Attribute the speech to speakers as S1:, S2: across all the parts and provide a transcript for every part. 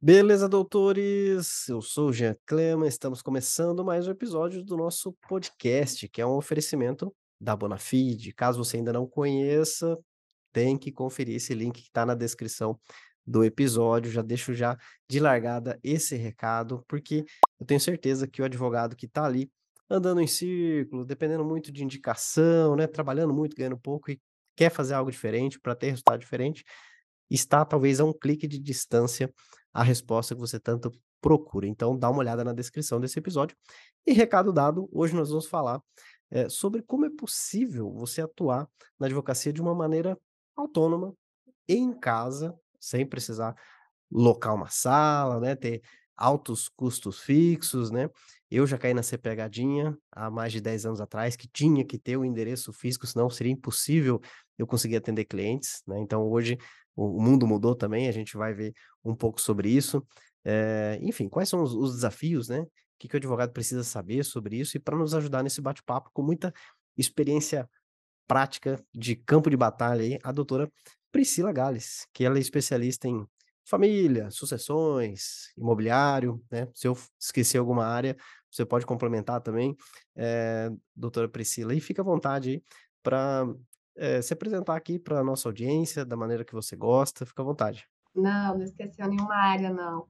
S1: Beleza, doutores? Eu sou o Jean Clema, estamos começando mais um episódio do nosso podcast, que é um oferecimento da Bonafide. Caso você ainda não conheça, tem que conferir esse link que está na descrição do episódio. Já deixo já de largada esse recado, porque eu tenho certeza que o advogado que está ali andando em círculo, dependendo muito de indicação, né, trabalhando muito, ganhando pouco e quer fazer algo diferente para ter resultado diferente, está talvez a um clique de distância a resposta que você tanto procura. Então, dá uma olhada na descrição desse episódio. E recado dado, hoje nós vamos falar é, sobre como é possível você atuar na advocacia de uma maneira autônoma, em casa, sem precisar locar uma sala, né, ter altos custos fixos, né? Eu já caí nessa pegadinha há mais de 10 anos atrás, que tinha que ter o endereço físico, senão seria impossível eu conseguir atender clientes, né? Então hoje o, mundo mudou também, a gente vai ver um pouco sobre isso. É, enfim, quais são os, os desafios, né? O que, que o advogado precisa saber sobre isso? E para nos ajudar nesse bate-papo com muita experiência prática de campo de batalha aí, a doutora Priscila Gales, que ela é especialista em família, sucessões, imobiliário, né? Se eu esquecer alguma área, você pode complementar também, é, doutora Priscila, e fica à vontade aí para é, se apresentar aqui para a nossa audiência, da maneira que você gosta, fica à vontade.
S2: Não, não esqueceu nenhuma área, não.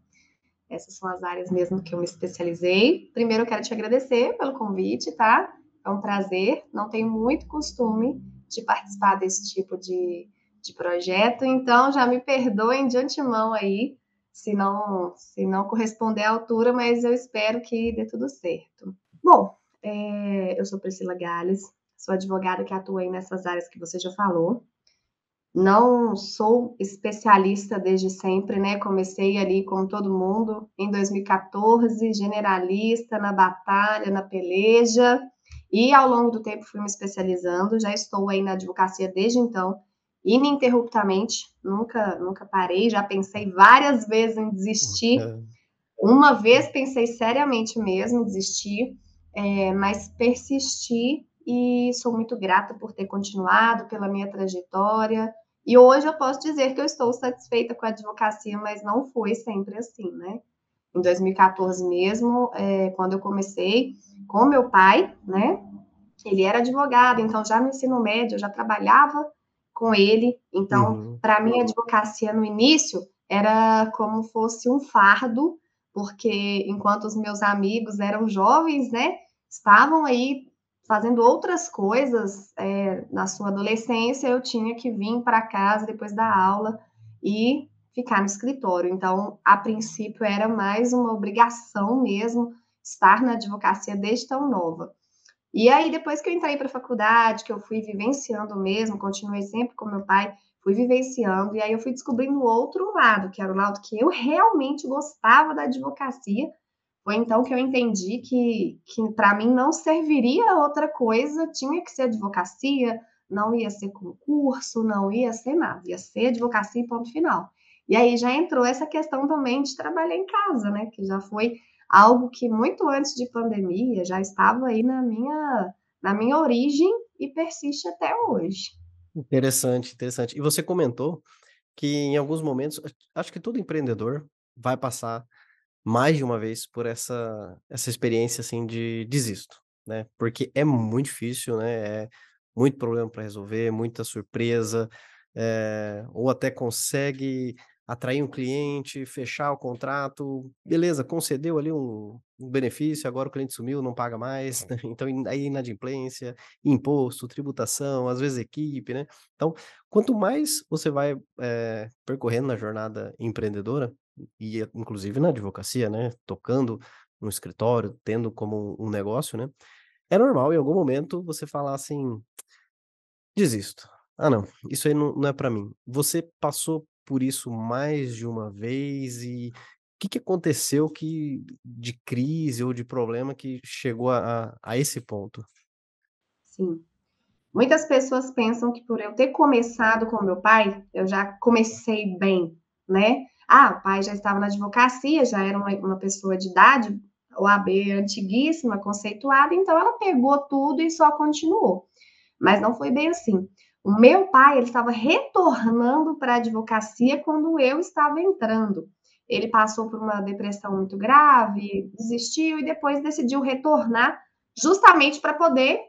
S2: Essas são as áreas mesmo que eu me especializei. Primeiro, eu quero te agradecer pelo convite, tá? É um prazer. Não tenho muito costume de participar desse tipo de, de projeto, então já me perdoem de antemão aí se não, se não corresponder à altura, mas eu espero que dê tudo certo. Bom, é, eu sou Priscila Gales, sou advogada que atua aí nessas áreas que você já falou. Não sou especialista desde sempre, né? Comecei ali como todo mundo em 2014, generalista na batalha, na peleja, e ao longo do tempo fui me especializando. Já estou aí na advocacia desde então, ininterruptamente, nunca, nunca parei. Já pensei várias vezes em desistir. Uma vez pensei seriamente mesmo em desistir, é, mas persisti e sou muito grata por ter continuado, pela minha trajetória. E hoje eu posso dizer que eu estou satisfeita com a advocacia, mas não foi sempre assim, né? Em 2014 mesmo, é, quando eu comecei com meu pai, né? Ele era advogado, então já no ensino médio eu já trabalhava com ele. Então, uhum. para mim, a advocacia no início era como fosse um fardo, porque enquanto os meus amigos eram jovens, né? Estavam aí fazendo outras coisas é, na sua adolescência, eu tinha que vir para casa depois da aula e ficar no escritório. Então, a princípio, era mais uma obrigação mesmo estar na advocacia desde tão nova. E aí, depois que eu entrei para a faculdade, que eu fui vivenciando mesmo, continuei sempre com meu pai, fui vivenciando, e aí eu fui descobrindo outro lado, que era o lado que eu realmente gostava da advocacia, foi então que eu entendi que, que para mim não serviria outra coisa, tinha que ser advocacia, não ia ser concurso, não ia ser nada, ia ser advocacia e ponto final. E aí já entrou essa questão também de trabalhar em casa, né? Que já foi algo que muito antes de pandemia já estava aí na minha, na minha origem e persiste até hoje.
S1: Interessante, interessante. E você comentou que em alguns momentos, acho que todo empreendedor vai passar mais de uma vez por essa essa experiência, assim, de desisto, né, porque é muito difícil, né, é muito problema para resolver, muita surpresa, eh, ou até consegue atrair um cliente, fechar o contrato, beleza, concedeu ali um um benefício, agora o cliente sumiu, não paga mais, né, então aí inadimplência, imposto, tributação, às vezes equipe, né. Então, quanto mais você vai, eh, percorrendo na jornada empreendedora, e inclusive na advocacia, né, tocando no escritório, tendo como um negócio, né, é normal em algum momento você falar assim: "Desisto. Ah não, isso aí não não é para mim". Você passou por isso mais de uma vez e o que que aconteceu que de crise ou de problema que chegou a a a esse ponto?
S2: Sim. Muitas pessoas pensam que por eu ter começado com meu pai, eu já comecei bem, né. Ah, o pai já estava na advocacia, já era uma, uma pessoa de idade, OAB antiguíssima, conceituada, então ela pegou tudo e só continuou. Mas não foi bem assim. O meu pai, ele estava retornando para a advocacia quando eu estava entrando. ele passou por uma depressão muito grave, desistiu e depois decidiu retornar justamente para poder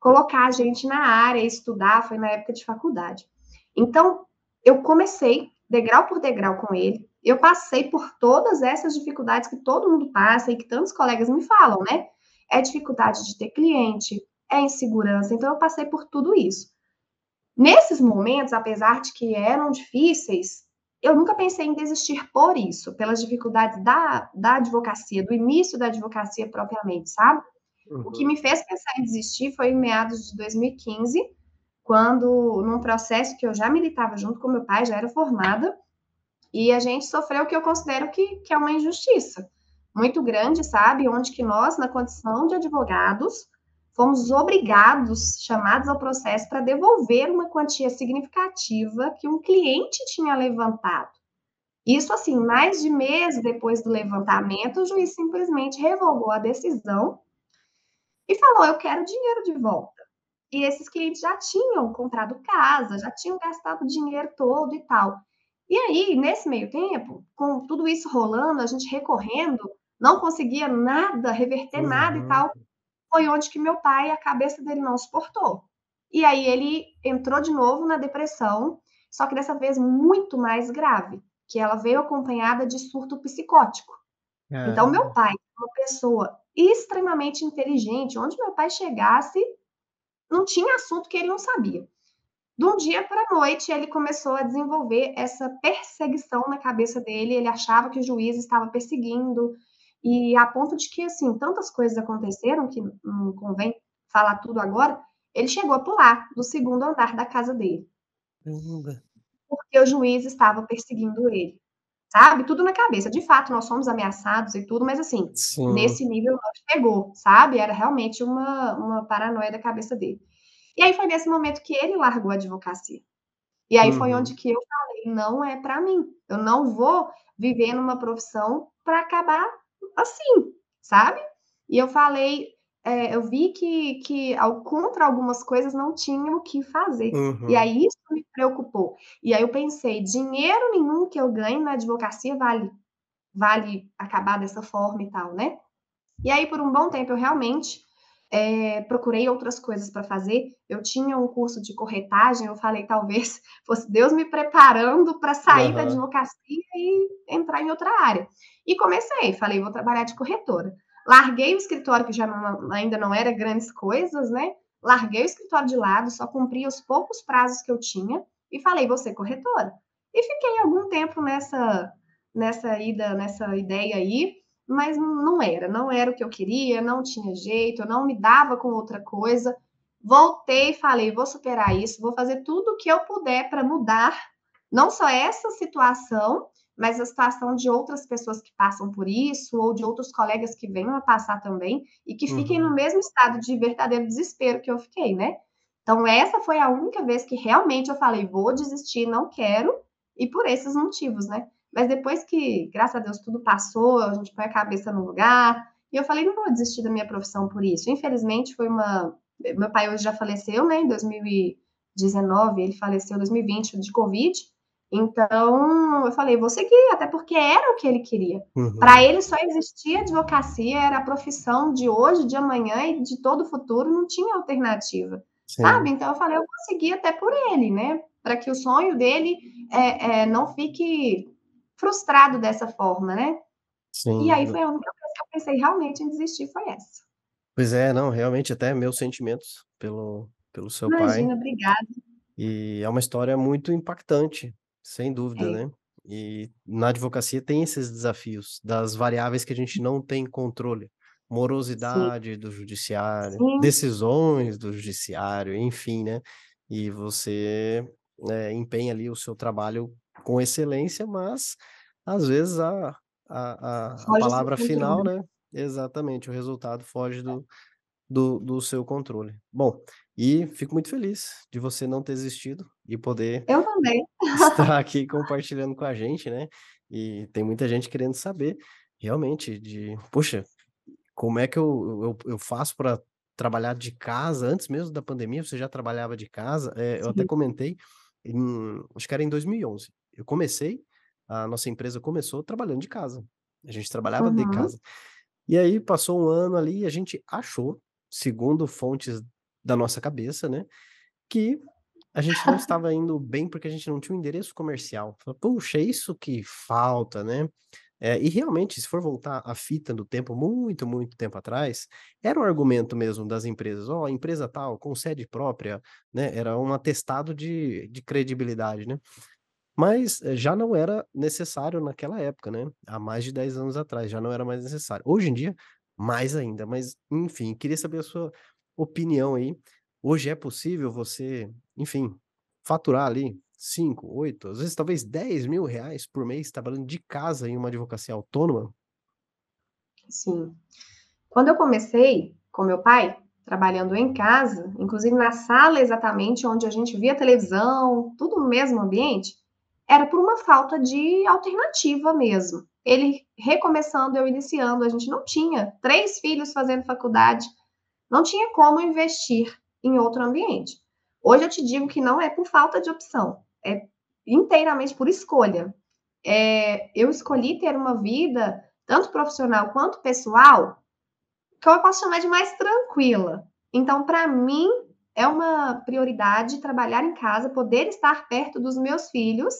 S2: colocar a gente na área, estudar, foi na época de faculdade. Então, eu comecei degrau por degrau com ele. Eu passei por todas essas dificuldades que todo mundo passa e que tantos colegas me falam, né? É dificuldade de ter cliente, é insegurança. Então, eu passei por tudo isso. Nesses momentos, apesar de que eram difíceis, eu nunca pensei em desistir por isso, pelas dificuldades da, da advocacia, do início da advocacia propriamente, sabe? Uhum. O que uhum. me fez pensar em desistir foi em meados de 2015, quando, num processo que eu já militava junto com meu pai, já era formada, e a gente sofreu o que eu considero que, que é uma injustiça muito grande, sabe? Onde que nós, na condição de advogados, fomos obrigados, chamados ao processo, para devolver uma quantia significativa que um cliente tinha levantado. Isso, assim, mais de mês depois do levantamento, o juiz simplesmente revogou a decisão e falou: Eu quero dinheiro de volta. E esses clientes já tinham comprado casa, já tinham gastado o dinheiro todo e tal. E aí, nesse meio tempo, com tudo isso rolando, a gente recorrendo, não conseguia nada, reverter uhum. nada e tal, foi onde que meu pai, a cabeça dele não suportou. E aí ele entrou de novo na depressão, só que dessa vez muito mais grave, que ela veio acompanhada de surto psicótico. É. Então, meu pai, uma pessoa extremamente inteligente, onde meu pai chegasse, não tinha assunto que ele não sabia. De um dia para a noite, ele começou a desenvolver essa perseguição na cabeça dele. Ele achava que o juiz estava perseguindo, e a ponto de que, assim, tantas coisas aconteceram, que não convém falar tudo agora, ele chegou a pular do segundo andar da casa dele. Porque o juiz estava perseguindo ele. Sabe? Tudo na cabeça. De fato, nós somos ameaçados e tudo, mas assim, Sim. nesse nível não chegou, sabe? Era realmente uma, uma paranoia da cabeça dele. E aí foi nesse momento que ele largou a advocacia. E aí uhum. foi onde que eu falei, não é para mim. Eu não vou viver numa profissão para acabar assim, sabe? E eu falei, é, eu vi que, que ao, contra algumas coisas não tinha o que fazer. Uhum. E aí isso me preocupou. E aí eu pensei, dinheiro nenhum que eu ganhe na advocacia vale, vale acabar dessa forma e tal, né? E aí, por um bom tempo, eu realmente é, procurei outras coisas para fazer. Eu tinha um curso de corretagem, eu falei, talvez fosse Deus me preparando para sair uhum. da advocacia e entrar em outra área. E comecei, falei, vou trabalhar de corretora. Larguei o escritório, que já não, ainda não era grandes coisas, né? Larguei o escritório de lado, só cumpri os poucos prazos que eu tinha e falei, ser corretora. E fiquei algum tempo nessa, nessa ida, nessa ideia aí, mas não era, não era o que eu queria, não tinha jeito, eu não me dava com outra coisa. Voltei e falei, vou superar isso, vou fazer tudo o que eu puder para mudar não só essa situação, mas a situação de outras pessoas que passam por isso, ou de outros colegas que venham a passar também, e que uhum. fiquem no uhum. mesmo estado de verdadeiro desespero que eu fiquei, né? Então, essa foi a única vez que realmente eu falei, vou desistir, não quero, e por esses motivos, né? Mas depois que, graças a Deus, tudo passou, a gente põe a cabeça no lugar, e eu falei, não vou desistir da minha profissão por isso. Infelizmente, foi uma. Meu pai hoje já faleceu, né? Em 2019, ele faleceu em 2020 de Covid. Então, eu falei, vou seguir, até porque era o que ele queria. Uhum. Para ele só existia advocacia, era a profissão de hoje, de amanhã e de todo o futuro, não tinha alternativa, Sim. sabe? Então, eu falei, eu vou seguir até por ele, né? Para que o sonho dele é, é, não fique frustrado dessa forma, né? Sim. E aí foi a única coisa que eu pensei realmente em desistir, foi essa.
S1: Pois é, não, realmente, até meus sentimentos pelo, pelo seu
S2: Imagina,
S1: pai.
S2: Imagina, obrigada.
S1: E é uma história muito impactante, sem dúvida, é. né? E na advocacia tem esses desafios das variáveis que a gente não tem controle. Morosidade Sim. do judiciário, Sim. decisões do judiciário, enfim, né? E você é, empenha ali o seu trabalho com excelência, mas às vezes a, a, a, a palavra final, né? Exatamente, o resultado foge do, do, do seu controle. Bom, e fico muito feliz de você não ter existido e poder
S2: Eu também.
S1: estar aqui compartilhando com a gente, né? E tem muita gente querendo saber realmente de, poxa, como é que eu, eu, eu faço para trabalhar de casa antes mesmo da pandemia? Você já trabalhava de casa? É, eu até comentei, em, acho que era em 2011. Eu comecei a nossa empresa começou trabalhando de casa. A gente trabalhava de
S2: Uhum.
S1: casa. E aí passou um ano ali e a gente achou, segundo fontes da nossa cabeça, né, que a gente não estava indo bem porque a gente não tinha um endereço comercial. "Puxa, é isso que falta, né". Eh, e realmente, se for voltar a fita do tempo muito, muito tempo atrás, era um argumento mesmo das empresas: "Ó, empresa tal, com sede própria", né, era um atestado de de credibilidade, né. Mas, eh, já não era necessário naquela época, né, há mais de 10 anos atrás, já não era mais necessário. Hoje em dia, mais ainda, mas enfim, queria saber a sua opinião aí. Hoje é possível você, enfim, faturar ali 5, 8, às vezes talvez R$10.000 por mês trabalhando de casa em uma advocacia autônoma?
S2: Sim. Quando eu comecei com meu pai, trabalhando em casa, inclusive na sala exatamente onde a gente via televisão, tudo no mesmo ambiente, era por uma falta de alternativa mesmo. Ele recomeçando, eu iniciando, a gente não tinha 3 filhos fazendo faculdade, não tinha como investir em outro ambiente. Hoje eu te digo que não é por falta de opção, é inteiramente por escolha. Eh, eu escolhi ter uma vida, tanto profissional quanto pessoal, que eu posso chamar de mais tranquila. Então, para mim, é uma prioridade trabalhar em casa, poder estar perto dos meus filhos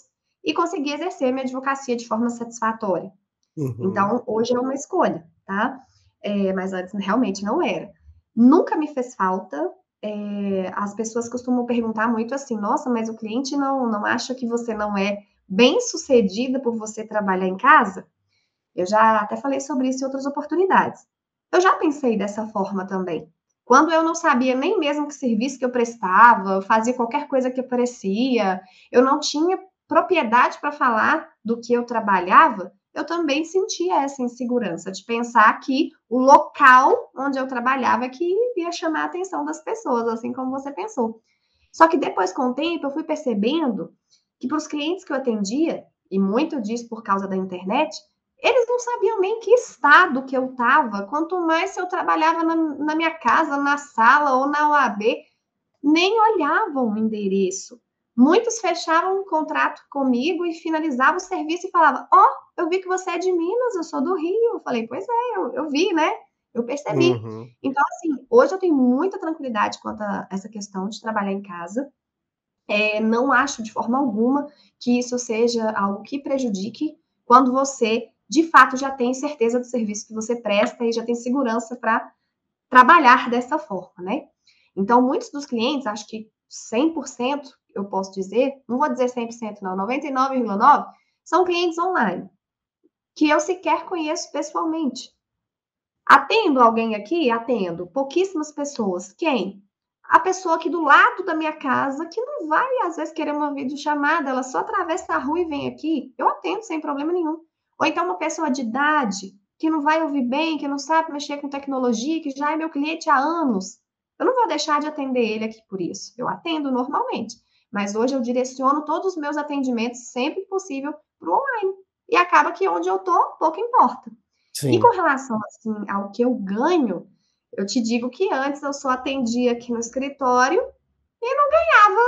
S2: e conseguir exercer minha advocacia de forma satisfatória.
S1: Uhum.
S2: Então, hoje é uma escolha, tá? Eh, mas antes realmente não era. Nunca me fez falta, eh, as pessoas costumam perguntar muito assim: "Nossa, mas o cliente não não acha que você não é bem-sucedida por você trabalhar em casa?" Eu já até falei sobre isso em outras oportunidades. Eu já pensei dessa forma também. Quando eu não sabia nem mesmo que serviço que eu prestava, fazia qualquer coisa que aparecia, eu não tinha propriedade para falar do que eu trabalhava, eu também sentia essa insegurança de pensar que o local onde eu trabalhava que ia chamar a atenção das pessoas, assim como você pensou. Só que depois, com o tempo, eu fui percebendo que para os clientes que eu atendia, e muito disso por causa da internet, eles não sabiam nem que estado que eu estava, quanto mais se eu trabalhava na na minha casa, na sala ou na OAB, nem olhavam o endereço. Muitos fechavam um contrato comigo e finalizavam o serviço e falava: "Ó, eu vi que você é de Minas, eu sou do Rio". Eu falei: "Pois é, eu eu vi, né, eu percebi".
S1: Uhum.
S2: Então, assim, hoje eu tenho muita tranquilidade quanto a essa questão de trabalhar em casa. Eh, não acho de forma alguma que isso seja algo que prejudique quando você, de fato, já tem certeza do serviço que você presta e já tem segurança para trabalhar dessa forma, né. Então muitos dos clientes, acho que 100% eu posso dizer, não vou dizer 100% não, 99,9, são clientes online, que eu sequer conheço pessoalmente. Atendo alguém aqui? Atendo. Pouquíssimas pessoas. Quem? A pessoa aqui do lado da minha casa, que não vai, às vezes, querer uma videochamada, ela só atravessa a rua e vem aqui, eu atendo sem problema nenhum. Ou então uma pessoa de idade, que não vai ouvir bem, que não sabe mexer com tecnologia, que já é meu cliente há anos, eu não vou deixar de atender ele aqui por isso, eu atendo normalmente. Mas hoje eu direciono todos os meus atendimentos, sempre possível, para o online. E acaba que onde eu estou, pouco importa. E com
S1: Sim.
S2: relação, assim, ao que eu ganho, eu te digo que antes eu só atendia aqui no escritório e não ganhava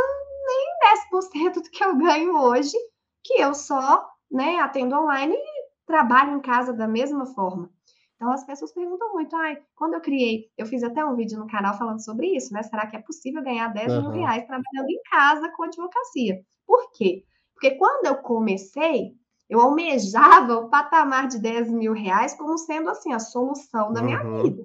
S2: nem 10% do que eu ganho hoje, que eu só, né, atendo online e trabalho em casa da mesma forma. Então as pessoas perguntam muito: "Ai, quando eu criei" eu fiz até um vídeo no canal falando sobre isso, né, será que é possível ganhar R$10.000
S1: Aham.
S2: trabalhando em casa com advocacia? Por quê? Porque quando eu comecei, eu almejava o patamar de R$10.000 como sendo, assim, a solução da minha
S1: Uhum.
S2: vida.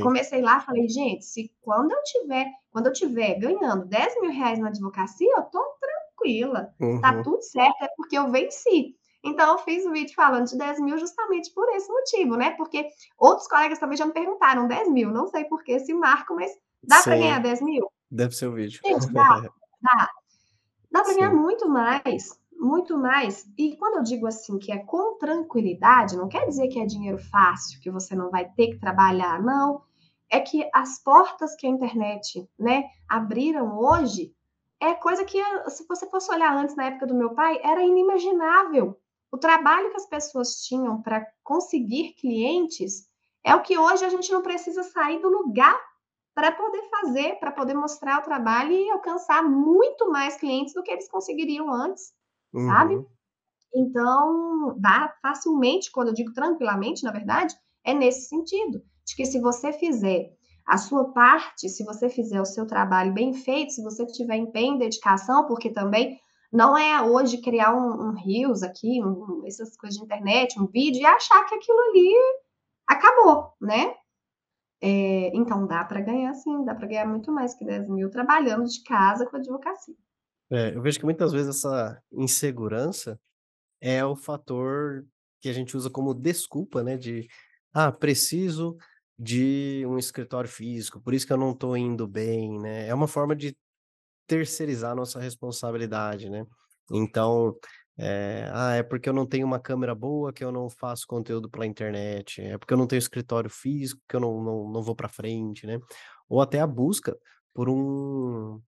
S2: Comecei lá, falei: "Gente, se quando eu tiver quando eu tiver ganhando R$10.000 na advocacia, eu estou tranquila, está
S1: Uhum.
S2: tudo certo, é porque eu venci". Então eu fiz o vídeo falando de 10.000 justamente por esse motivo, né, porque outros colegas também já me perguntaram: "10.000, não sei por que esse marco, mas dá para ganhar
S1: Sim,
S2: 10.000?"
S1: deve ser o vídeo.
S2: Gente, dá, dá. Dá para ganhar muito mais, muito mais. E quando eu digo, assim, que é com tranquilidade, não quer dizer que é dinheiro fácil, que você não vai ter que trabalhar, não. É que as portas que a internet, né, abriram hoje, é coisa que se você fosse olhar antes, na época do meu pai, era inimaginável. O trabalho que as pessoas tinham para conseguir clientes, é o que hoje a gente não precisa sair do lugar para poder fazer, para poder mostrar o trabalho e alcançar muito mais clientes do que eles conseguiriam antes, sabe.
S1: Uhum.
S2: Então, dá facilmente, quando eu digo tranquilamente, na verdade, é nesse sentido, de que se você fizer a sua parte, se você fizer o seu trabalho bem feito, se você tiver empenho e dedicação, porque também não é hoje criar um, um Reels aqui, um, essas coisas de internet, um vídeo, e achar que aquilo ali acabou, né? É, então dá para ganhar sim, dá para ganhar muito mais que 10 mil trabalhando de casa com advocacia.
S1: É, eu vejo que muitas vezes essa insegurança é o fator que a gente usa como desculpa, né? De ah, preciso de um escritório físico, por isso que eu não estou indo bem, né? É uma forma de terceirizar nossa responsabilidade, né? Então, é, ah, é porque eu não tenho uma câmera boa que eu não faço conteúdo pela internet, é porque eu não tenho escritório físico que eu não, não, não vou para frente, né? Ou até a busca por um,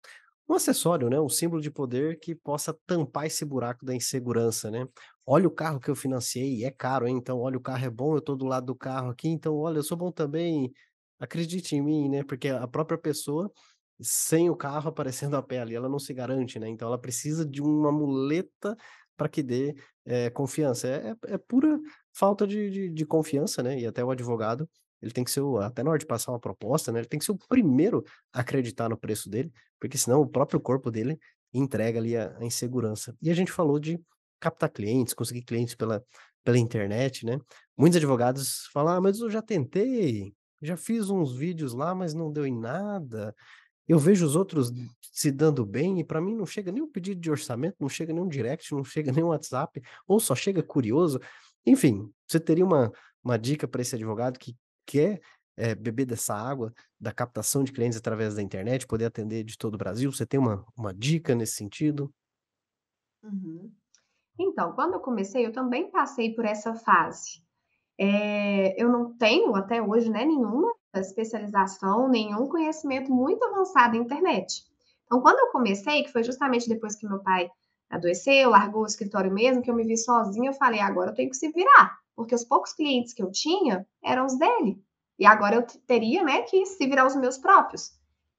S1: um acessório, né? Um símbolo de poder que possa tampar esse buraco da insegurança, né? Olha o carro que eu financiei, é caro, hein? Então, olha, o carro é bom, eu tô do lado do carro aqui, então, olha, eu sou bom também, acredite em mim, né? Porque a própria pessoa, sem o carro aparecendo a pé ali, ela não se garante, né? Então, ela precisa de uma muleta para que dê é, confiança. É, é, é, pura falta de, de, de confiança, né? E até o advogado ele tem que ser, o, até na hora de passar uma proposta, né? Ele tem que ser o primeiro a acreditar no preço dele, porque senão o próprio corpo dele entrega ali a, a insegurança. E a gente falou de captar clientes, conseguir clientes pela, pela internet, né? Muitos advogados falam, ah, mas eu já tentei, já fiz uns vídeos lá, mas não deu em nada. Eu vejo os outros se dando bem e para mim não chega nem um pedido de orçamento, não chega nem um direct, não chega nem um WhatsApp, ou só chega curioso. Enfim, você teria uma, uma dica para esse advogado que quer é, beber dessa água da captação de clientes através da internet, poder atender de todo o Brasil? Você tem uma, uma dica nesse sentido?
S2: Uhum. Então, quando eu comecei, eu também passei por essa fase. É, eu não tenho até hoje né, nenhuma especialização, nenhum conhecimento muito avançado em internet. Então, quando eu comecei, que foi justamente depois que meu pai adoeceu, largou o escritório mesmo, que eu me vi sozinha, eu falei, agora eu tenho que se virar porque os poucos clientes que eu tinha eram os dele. E agora eu teria, né, que se virar os meus próprios.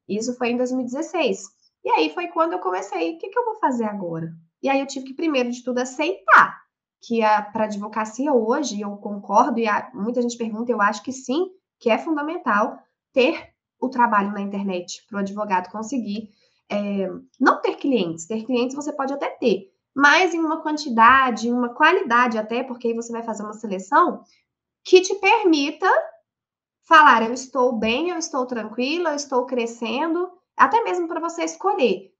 S2: Isso foi em 2016. E aí foi quando eu comecei, o que, que eu vou fazer agora? E aí eu tive que, primeiro de tudo, aceitar que para advocacia hoje, eu concordo, e a, muita gente pergunta, eu acho que sim, que é fundamental ter o trabalho na internet para o advogado conseguir é, não ter clientes. Ter clientes você pode até ter, mas em uma quantidade, uma qualidade até, porque aí você vai fazer uma seleção que te permita falar: eu estou bem, eu estou tranquila, eu estou crescendo, até mesmo para você escolher.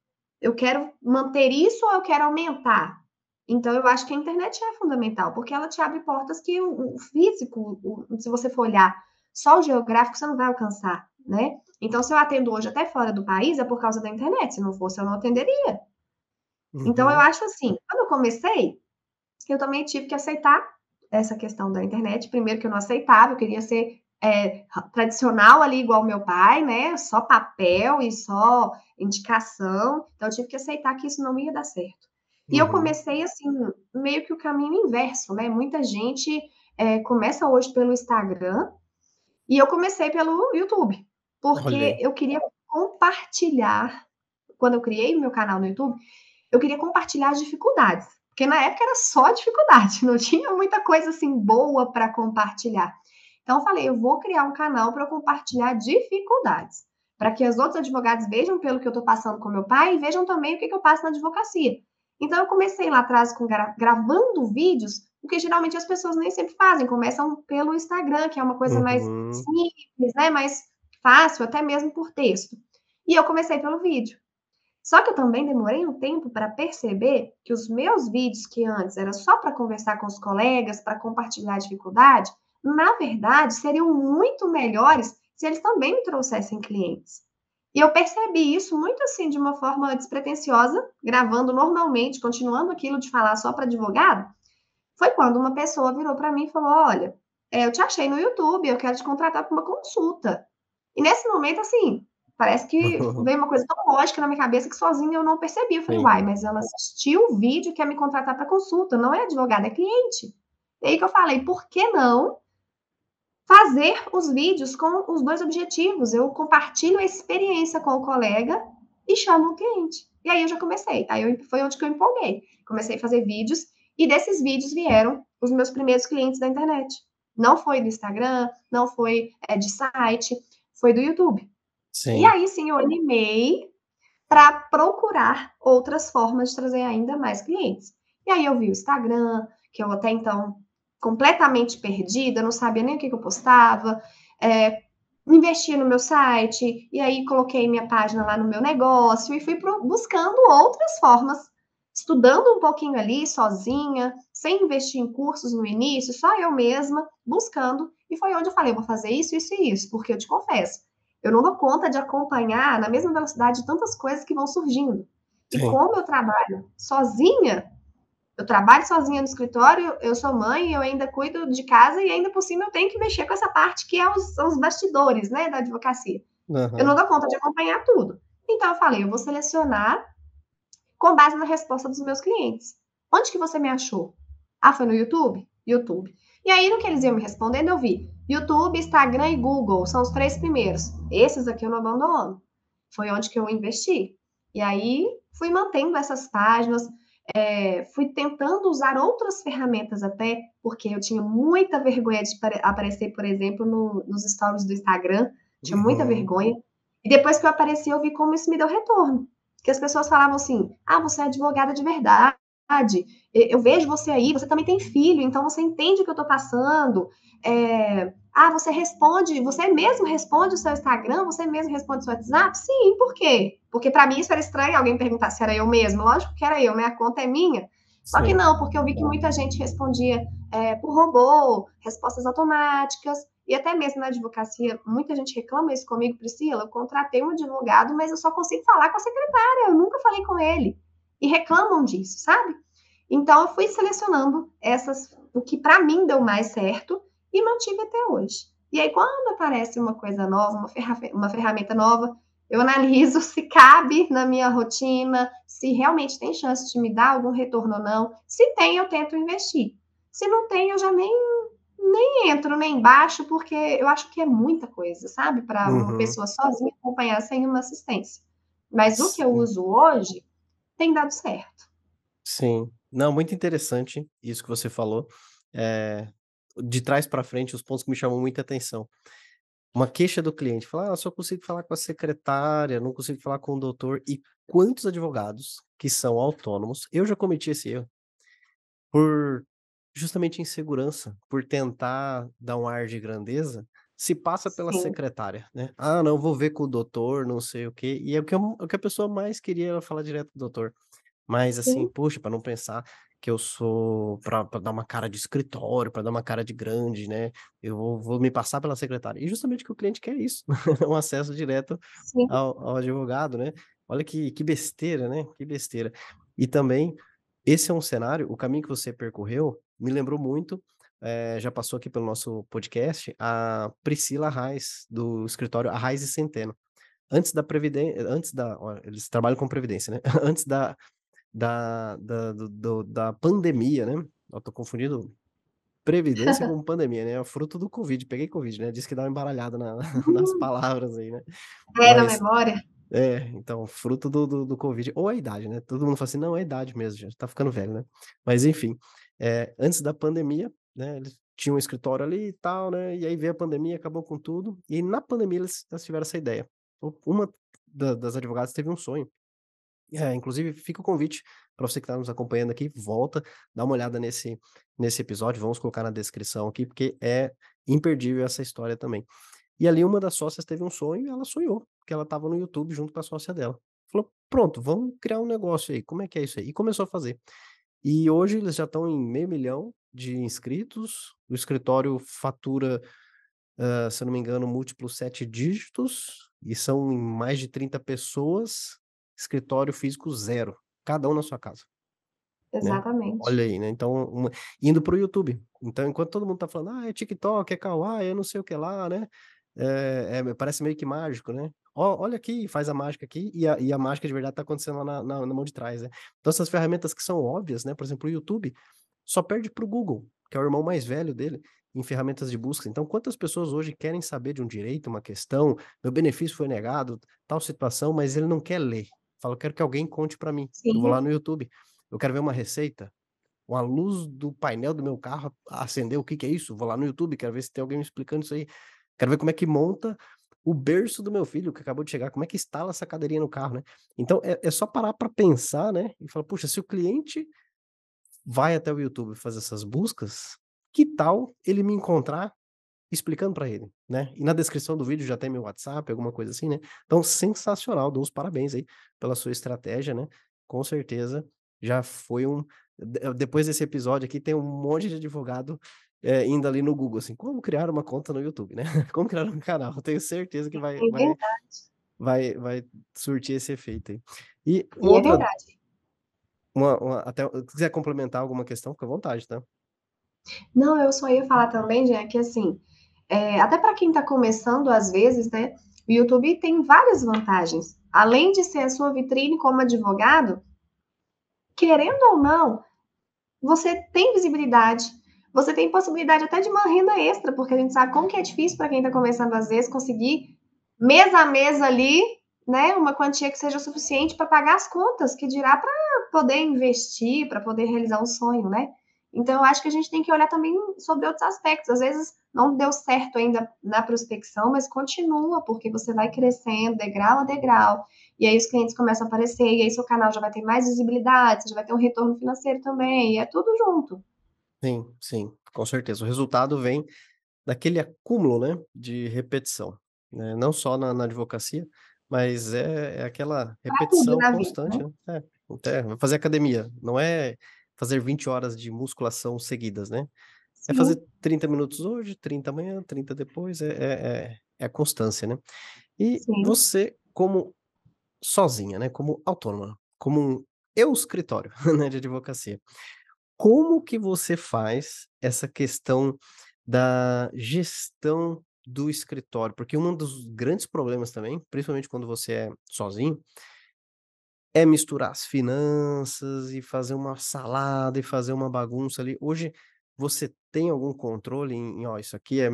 S2: Eu quero manter isso ou eu quero aumentar? Então, eu acho que a internet é fundamental, porque ela te abre portas que o, físico, o, se você for olhar só o geográfico, você não vai alcançar, né? Então, se eu atendo hoje até fora do país, é por causa da internet. Se não fosse, eu não atenderia. Uhum. Então, eu uhum. acho assim, quando eu comecei, eu também tive que aceitar essa questão da internet. Primeiro que eu não aceitava, eu queria ser é, tradicional ali, igual meu pai, né? Só papel e só indicação. Então, eu tive que aceitar que isso não ia dar certo. E uhum. eu comecei, assim, meio que o caminho inverso, né? Muita gente é, começa hoje pelo Instagram e eu comecei pelo YouTube, porque eu queria compartilhar. Quando eu criei o meu canal no YouTube, eu queria compartilhar as dificuldades, porque na época era só dificuldade, não tinha muita coisa assim boa para compartilhar. Então eu falei, eu vou criar um canal para compartilhar dificuldades, para que os outros advogados vejam pelo que eu estou passando com meu pai e vejam também o que, que eu passo na advocacia. Então eu comecei lá atrás com gra gravando vídeos, o que geralmente as pessoas nem sempre fazem, começam pelo Instagram, que é uma coisa uhum. mais simples, né, mais fácil, até mesmo por texto. E eu comecei pelo vídeo. Só que eu também demorei um tempo para perceber que os meus vídeos, que antes era só para conversar com os colegas, para compartilhar a dificuldade, na verdade seriam muito melhores se eles também me trouxessem clientes. E eu percebi isso muito assim, de uma forma despretensiosa, gravando normalmente, continuando aquilo de falar só para advogado. Foi quando uma pessoa virou para mim e falou: Olha, é, eu te achei no YouTube, eu quero te contratar para uma consulta. E nesse momento, assim, Parece que veio uma coisa tão lógica na minha cabeça que sozinha eu não percebi. Eu falei, Sim. uai, mas ela assistiu o vídeo e quer me contratar para consulta, não é advogada, é cliente. E aí que eu falei, por que não fazer os vídeos com os dois objetivos? Eu compartilho a experiência com o colega e chamo o cliente. E aí eu já comecei. Aí eu, foi onde que eu empolguei. Comecei a fazer vídeos E desses vídeos vieram os meus primeiros clientes da internet. Não foi do Instagram, não foi é, de site, foi do YouTube. Sim. E aí sim eu animei para procurar outras formas de trazer ainda mais clientes. E aí eu vi o Instagram, que eu até então completamente perdida, não sabia nem o que, que eu postava, é, investi no meu site, e aí coloquei minha página lá no meu negócio e fui pro, buscando outras formas, estudando um pouquinho ali, sozinha, sem investir em cursos no início, só eu mesma, buscando, e foi onde eu falei, vou fazer isso, isso e isso, porque eu te confesso, eu não dou conta de acompanhar na mesma velocidade tantas coisas que vão surgindo. Sim. E como eu trabalho sozinha, eu trabalho sozinha no escritório, eu sou mãe, eu ainda cuido de casa e ainda por cima eu tenho que mexer com essa parte que é os, os bastidores, né, da advocacia. Uhum. Eu não dou conta de acompanhar tudo. Então eu falei, eu vou selecionar com base na resposta dos meus clientes. Onde que você me achou? Ah, foi no YouTube? YouTube. E aí, no que eles iam me respondendo, eu vi YouTube, Instagram e Google, são os três primeiros. Esses aqui eu não abandono. Foi onde que eu investi. E aí, fui mantendo essas páginas, é, fui tentando usar outras ferramentas até, porque eu tinha muita vergonha de aparecer, por exemplo, no, nos stories do Instagram, tinha uhum. muita vergonha. E depois que eu apareci, eu vi como isso me deu retorno. Que as pessoas falavam assim: ah, você é advogada de verdade, eu vejo você aí, você também tem filho, então você entende o que eu estou passando. É, ah, você responde, você mesmo responde o seu Instagram, você mesmo responde o seu WhatsApp? Sim, por quê? Porque para mim isso era estranho alguém perguntar se era eu mesmo. Lógico que era eu, né? A conta é minha. Só Sim. que não, porque eu vi que muita gente respondia é, por robô, respostas automáticas, e até mesmo na advocacia, muita gente reclama isso comigo, Priscila. Eu contratei um advogado, mas eu só consigo falar com a secretária, eu nunca falei com ele. E reclamam disso, sabe? Então, eu fui selecionando essas, o que para mim deu mais certo, e mantive até hoje. E aí, quando aparece uma coisa nova, uma, uma ferramenta nova, eu analiso se cabe na minha rotina, se realmente tem chance de me dar algum retorno ou não. Se tem, eu tento investir. Se não tem, eu já nem, nem entro nem embaixo, porque eu acho que é muita coisa, sabe? Para uhum. uma pessoa sozinha acompanhar sem uma assistência. Mas o que eu uso hoje tem dado certo.
S1: Sim. Não, muito interessante isso que você falou. É, de trás para frente, os pontos que me chamam muita atenção. Uma queixa do cliente, falar, ah, só consigo falar com a secretária, não consigo falar com o doutor. E quantos advogados que são autônomos, eu já cometi esse erro, por justamente insegurança, por tentar dar um ar de grandeza, se passa pela Sim. secretária, né? Ah, não, vou ver com o doutor, não sei o quê. E é o que, eu, o que a pessoa mais queria era falar direto do doutor. Mas assim, Sim. puxa, para não pensar que eu sou para dar uma cara de escritório, para dar uma cara de grande, né? Eu vou, vou, me passar pela secretária. E justamente que o cliente quer isso, um acesso direto ao, ao, advogado, né? Olha que, que besteira, né? Que besteira. E também, esse é um cenário, o caminho que você percorreu me lembrou muito, é, já passou aqui pelo nosso podcast, a Priscila Reis, do escritório Arraiz e Centeno. Antes da Previdência, antes da, ó, eles trabalham com Previdência, né? antes da da, da, do, da pandemia, né? Eu tô confundindo previdência com pandemia, né? É fruto do Covid. Peguei Covid, né? Diz que dá uma embaralhada na, nas hum. palavras aí, né?
S2: É, Mas, na memória.
S1: É, então, fruto do, do, do, Covid, ou a idade, né? Todo mundo fala assim, não, é a idade mesmo, já tá ficando velho, né? Mas enfim, é, antes da pandemia, né? Eles tinham um escritório ali e tal, né? E aí veio a pandemia, acabou com tudo. E na pandemia eles, eles tiveram essa ideia. Uma da, das advogadas teve um sonho é, inclusive, fica o convite para você que está nos acompanhando aqui, volta, dá uma olhada nesse, nesse episódio, vamos colocar na descrição aqui, porque é imperdível essa história também. E ali uma das sócias teve um sonho e ela sonhou, que ela estava no YouTube junto com a sócia dela. Falou, pronto, vamos criar um negócio aí, como é que é isso aí? E começou a fazer. E hoje eles já estão em meio milhão de inscritos, o escritório fatura, uh, se eu não me engano, múltiplos sete dígitos, e são mais de 30 pessoas, escritório físico zero, cada um na sua casa.
S2: Né? Exatamente.
S1: Né? Olha aí, né? Então, uma... indo para o YouTube. Então, enquanto todo mundo tá falando, ah, é TikTok, é Kawaii, é não sei o que lá, né? É, é, parece meio que mágico, né? Ó, olha aqui, faz a mágica aqui, e a, e a mágica de verdade tá acontecendo lá na, na, na, mão de trás, né? Então, essas ferramentas que são óbvias, né? Por exemplo, o YouTube só perde para o Google, que é o irmão mais velho dele, em ferramentas de busca. Então, quantas pessoas hoje querem saber de um direito, uma questão, meu benefício foi negado, tal situação, mas ele não quer ler, Falo, quero que alguém conte para mim. Sim. Eu vou lá no YouTube. Eu quero ver uma receita. uma luz do painel do meu carro acendeu, o que que é isso? Vou lá no YouTube, quero ver se tem alguém me explicando isso aí. Quero ver como é que monta o berço do meu filho que acabou de chegar, como é que instala essa cadeirinha no carro, né? Então é, é só parar para pensar, né? E falar, puxa, se o cliente vai até o YouTube fazer essas buscas, que tal ele me encontrar explicando para ele, né? E na descrição do vídeo já tem meu WhatsApp, alguma coisa assim, né? Então, sensacional, dou os parabéns aí pela sua estratégia, né? Com certeza já foi um. Depois desse episódio aqui, tem um monte de advogado é, indo ali no Google, assim, como criar uma conta no YouTube, né? Como criar um canal. Tenho certeza que vai,
S2: é
S1: vai, vai, vai surtir esse efeito aí. E,
S2: e é outra, é verdade.
S1: Uma, uma, até, se quiser complementar alguma questão, fica à vontade, tá?
S2: Não, eu só ia falar também, já que assim, é, até para quem está começando, às vezes, né? O YouTube tem várias vantagens. Além de ser a sua vitrine como advogado, querendo ou não, você tem visibilidade, você tem possibilidade até de uma renda extra, porque a gente sabe como que é difícil para quem está começando, às vezes, conseguir mês a mês ali, né, uma quantia que seja suficiente para pagar as contas, que dirá para poder investir, para poder realizar um sonho, né? Então, eu acho que a gente tem que olhar também sobre outros aspectos. Às vezes, não deu certo ainda na prospecção, mas continua, porque você vai crescendo degrau a degrau, e aí os clientes começam a aparecer, e aí seu canal já vai ter mais visibilidade, você já vai ter um retorno financeiro também, e é tudo junto.
S1: Sim, sim, com certeza. O resultado vem daquele acúmulo, né, de repetição, né? Não só na, na advocacia, mas é, é aquela repetição constante, né? né? É, fazer academia, não é fazer 20 horas de musculação seguidas, né? Sim. É fazer 30 minutos hoje, 30 amanhã, 30 depois, é, é, é, é a constância, né? E Sim. você, como sozinha, né? Como autônoma, como um eu escritório né, de advocacia, como que você faz essa questão da gestão do escritório? Porque um dos grandes problemas também, principalmente quando você é sozinho, é misturar as finanças e fazer uma salada e fazer uma bagunça ali. Hoje você tem algum controle em, em ó, isso aqui é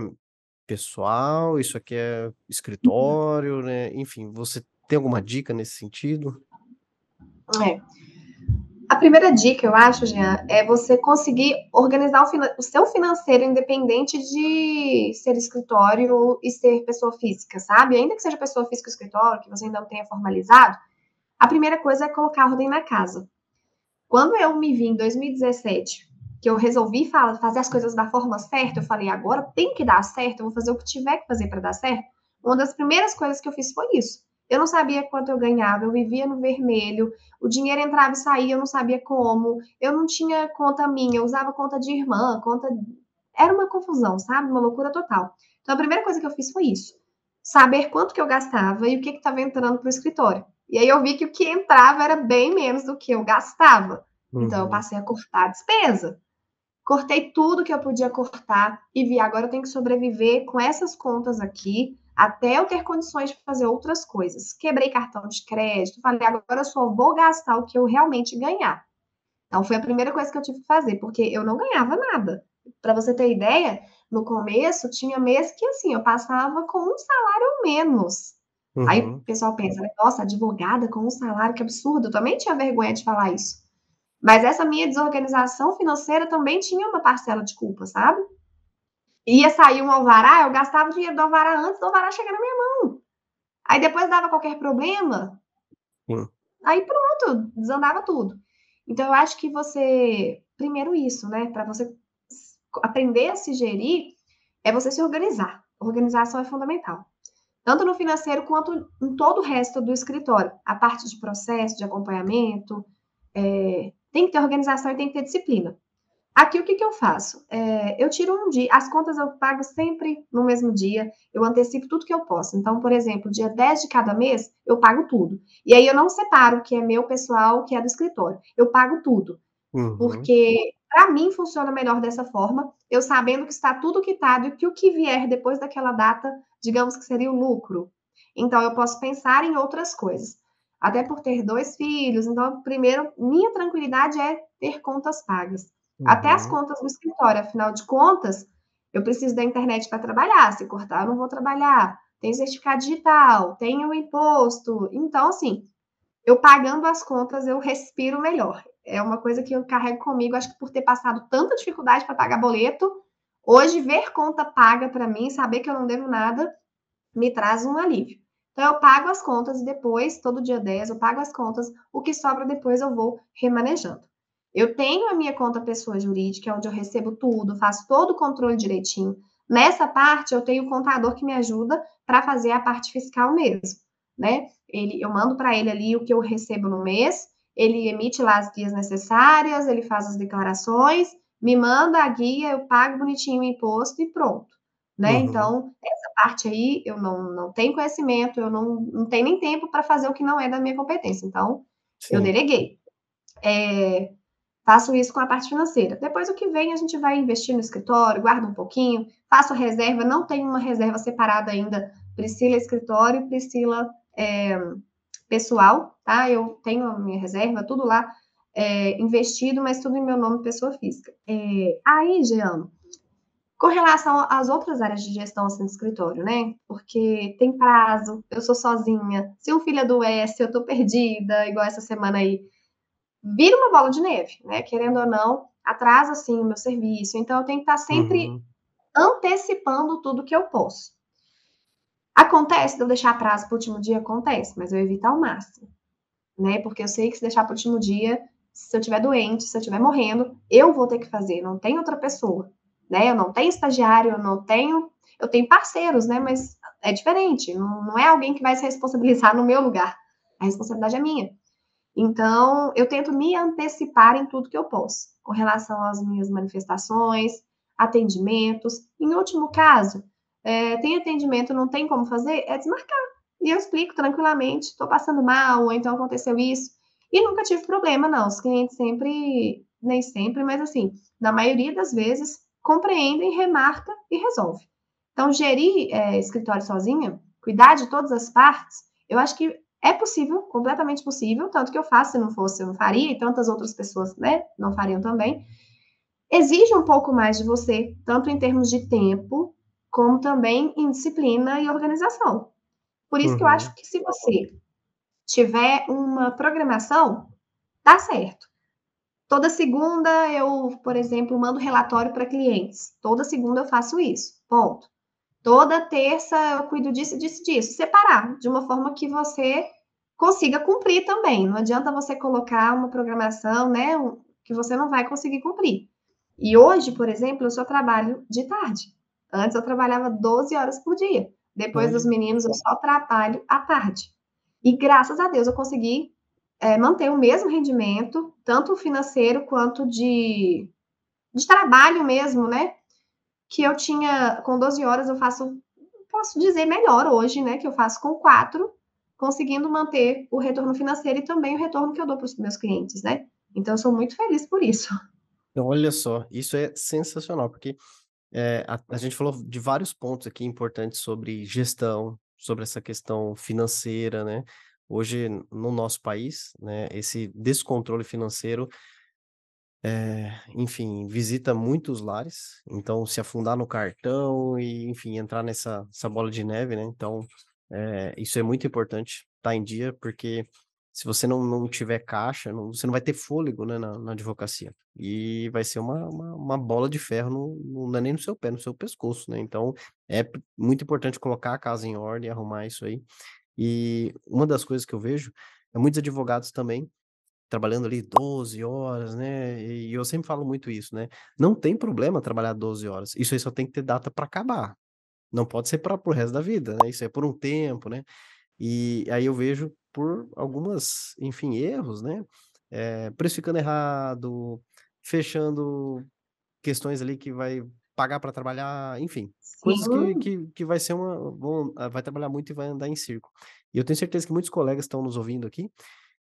S1: pessoal, isso aqui é uhum. escritório, né? Enfim, você tem alguma dica nesse sentido?
S2: É. A primeira dica, eu acho, Jean, é você conseguir organizar o, o, seu financeiro independente de ser escritório e ser pessoa física, sabe? Ainda que seja pessoa física escritório, que você ainda não tenha formalizado, a primeira coisa é colocar ordem na casa. Quando eu me vi em 2017, que eu resolvi fazer as coisas da forma certa, eu falei, agora tem que dar certo, eu vou fazer o que tiver que fazer para dar certo. Uma das primeiras coisas que eu fiz foi isso. Eu não sabia quanto eu ganhava, eu vivia no vermelho, o dinheiro entrava e saía, eu não sabia como, eu não tinha conta minha, eu usava conta de irmã, conta. Era uma confusão, sabe? Uma loucura total. Então a primeira coisa que eu fiz foi isso: saber quanto que eu gastava e o que estava entrando para o escritório. E aí eu vi que o que entrava era bem menos do que eu gastava. Uhum. Então eu uhum. passei a cortar a despesa. Cortei tudo que eu podia cortar e vi agora eu tenho que sobreviver com essas contas aqui até eu ter condições de fazer outras coisas. Quebrei cartão de crédito, falei, agora eu só vou gastar o que eu realmente ganhar. Então, foi a primeira coisa que eu tive que fazer, porque eu não ganhava nada. Para você ter ideia, no começo, tinha mês que, assim, eu passava com um salário menos. Uhum. Aí o pessoal pensa, nossa, advogada com um salário, que absurdo. Eu também tinha vergonha de falar isso. Mas essa minha desorganização financeira também tinha uma parcela de culpa, sabe? Ia sair um alvará, eu gastava o dinheiro do alvará antes do alvará chegar na minha mão. Aí depois dava qualquer problema, Sim. aí pronto, desandava tudo. Então eu acho que você, primeiro isso, né, para você aprender a se gerir, é você se organizar. Organização é fundamental. Tanto no financeiro quanto em todo o resto do escritório. A parte de processo, de acompanhamento, é, tem que ter organização e tem que ter disciplina. Aqui o que, que eu faço? É, eu tiro um dia, as contas eu pago sempre no mesmo dia, eu antecipo tudo que eu posso. Então, por exemplo, dia 10 de cada mês, eu pago tudo. E aí eu não separo o que é meu pessoal, o que é do escritório. Eu pago tudo. Uhum. Porque para mim funciona melhor dessa forma, eu sabendo que está tudo quitado e que o que vier depois daquela data, digamos que seria o lucro. Então eu posso pensar em outras coisas. Até por ter dois filhos, então primeiro minha tranquilidade é ter contas pagas. Uhum. Até as uhum. contas do escritório, afinal de contas, eu preciso da internet para trabalhar. Se cortar, eu não vou trabalhar. Tem certificado digital, tem o imposto. Então, assim, eu pagando as contas, eu respiro melhor. É uma coisa que eu carrego comigo, acho que por ter passado tanta dificuldade para pagar boleto, hoje ver conta paga para mim, saber que eu não devo nada, me traz um alívio. Então, eu pago as contas e depois, todo dia 10, eu pago as contas, o que sobra depois eu vou remanejando. Eu tenho a minha conta pessoa jurídica, onde eu recebo tudo, faço todo o controle direitinho. Nessa parte, eu tenho o contador que me ajuda para fazer a parte fiscal mesmo, né? Ele, eu mando para ele ali o que eu recebo no mês, ele emite lá as guias necessárias, ele faz as declarações, me manda a guia, eu pago bonitinho o imposto e pronto, né? Uhum. Então, essa parte aí eu não, não tenho conhecimento, eu não, não tenho nem tempo para fazer o que não é da minha competência. Então, Sim. eu deleguei. É, faço isso com a parte financeira. Depois, o que vem, a gente vai investir no escritório, guarda um pouquinho, faço reserva, não tenho uma reserva separada ainda, Priscila escritório, Priscila é, pessoal, tá? Eu tenho a minha reserva, tudo lá é, investido, mas tudo em meu nome, pessoa física. É, aí, Jean, com relação às outras áreas de gestão assim, do escritório, né? Porque tem prazo, eu sou sozinha, se um filho adoece, eu tô perdida, igual essa semana aí. Vira uma bola de neve, né? Querendo ou não, atrasa assim o meu serviço. Então eu tenho que estar sempre uhum. antecipando tudo que eu posso. Acontece de eu deixar prazo para o último dia? Acontece, mas eu evito ao máximo, né? Porque eu sei que se deixar para o último dia, se eu estiver doente, se eu estiver morrendo, eu vou ter que fazer, não tem outra pessoa, né? Eu não tenho estagiário, eu não tenho. Eu tenho parceiros, né? Mas é diferente, não, não é alguém que vai se responsabilizar no meu lugar. A responsabilidade é minha. Então, eu tento me antecipar em tudo que eu posso, com relação às minhas manifestações, atendimentos. Em último caso, é, tem atendimento, não tem como fazer, é desmarcar. E eu explico tranquilamente, estou passando mal, ou então aconteceu isso. E nunca tive problema, não. Os clientes sempre, nem sempre, mas assim, na maioria das vezes, compreendem, remarca e resolve. Então, gerir é, escritório sozinha, cuidar de todas as partes, eu acho que é possível, completamente possível, tanto que eu faço, se não fosse, eu não faria, e tantas outras pessoas, né, não fariam também. Exige um pouco mais de você, tanto em termos de tempo, como também em disciplina e organização. Por isso uhum. que eu uhum. acho que se você tiver uma programação, dá certo. Toda segunda eu, por exemplo, mando relatório para clientes. Toda segunda eu faço isso. Ponto. Toda terça eu cuido disso, disso, disso. Separar de uma forma que você consiga cumprir também. Não adianta você colocar uma programação, né, que você não vai conseguir cumprir. E hoje, por exemplo, eu só trabalho de tarde. Antes eu trabalhava 12 horas por dia. Depois dos meninos, eu só trabalho à tarde. E graças a Deus eu consegui é, manter o mesmo rendimento, tanto financeiro quanto de, de trabalho mesmo, né? Que eu tinha com 12 horas, eu faço, posso dizer melhor hoje, né? Que eu faço com quatro, conseguindo manter o retorno financeiro e também o retorno que eu dou para os meus clientes, né? Então, eu sou muito feliz por isso.
S1: Olha só, isso é sensacional, porque é, a, a, gente falou de vários pontos aqui importantes sobre gestão, sobre essa questão financeira, né? Hoje, no nosso país, né, esse descontrole financeiro, é, enfim, visita muitos lares, então se afundar no cartão e, enfim, entrar nessa bola de neve, né? Então, é, isso é muito importante, tá em dia, porque se você não, não tiver caixa, não, você não vai ter fôlego né, na, na advocacia. E vai ser uma, uma, uma, bola de ferro, no, no, não é nem no seu pé, no seu pescoço, né? Então, é muito importante colocar a casa em ordem, arrumar isso aí. E uma das coisas que eu vejo é muitos advogados também trabalhando ali 12 horas, né? E eu sempre falo muito isso, né? Não tem problema trabalhar 12 horas. Isso aí só tem que ter data para acabar. Não pode ser para o resto da vida, né? Isso é por um tempo, né? E aí eu vejo por algumas, enfim, erros, né? É, precificando errado, fechando questões ali que vai pagar para trabalhar, enfim, Sim. coisas que, que, que vai ser uma. Vão, vai trabalhar muito e vai andar em circo. E eu tenho certeza que muitos colegas estão nos ouvindo aqui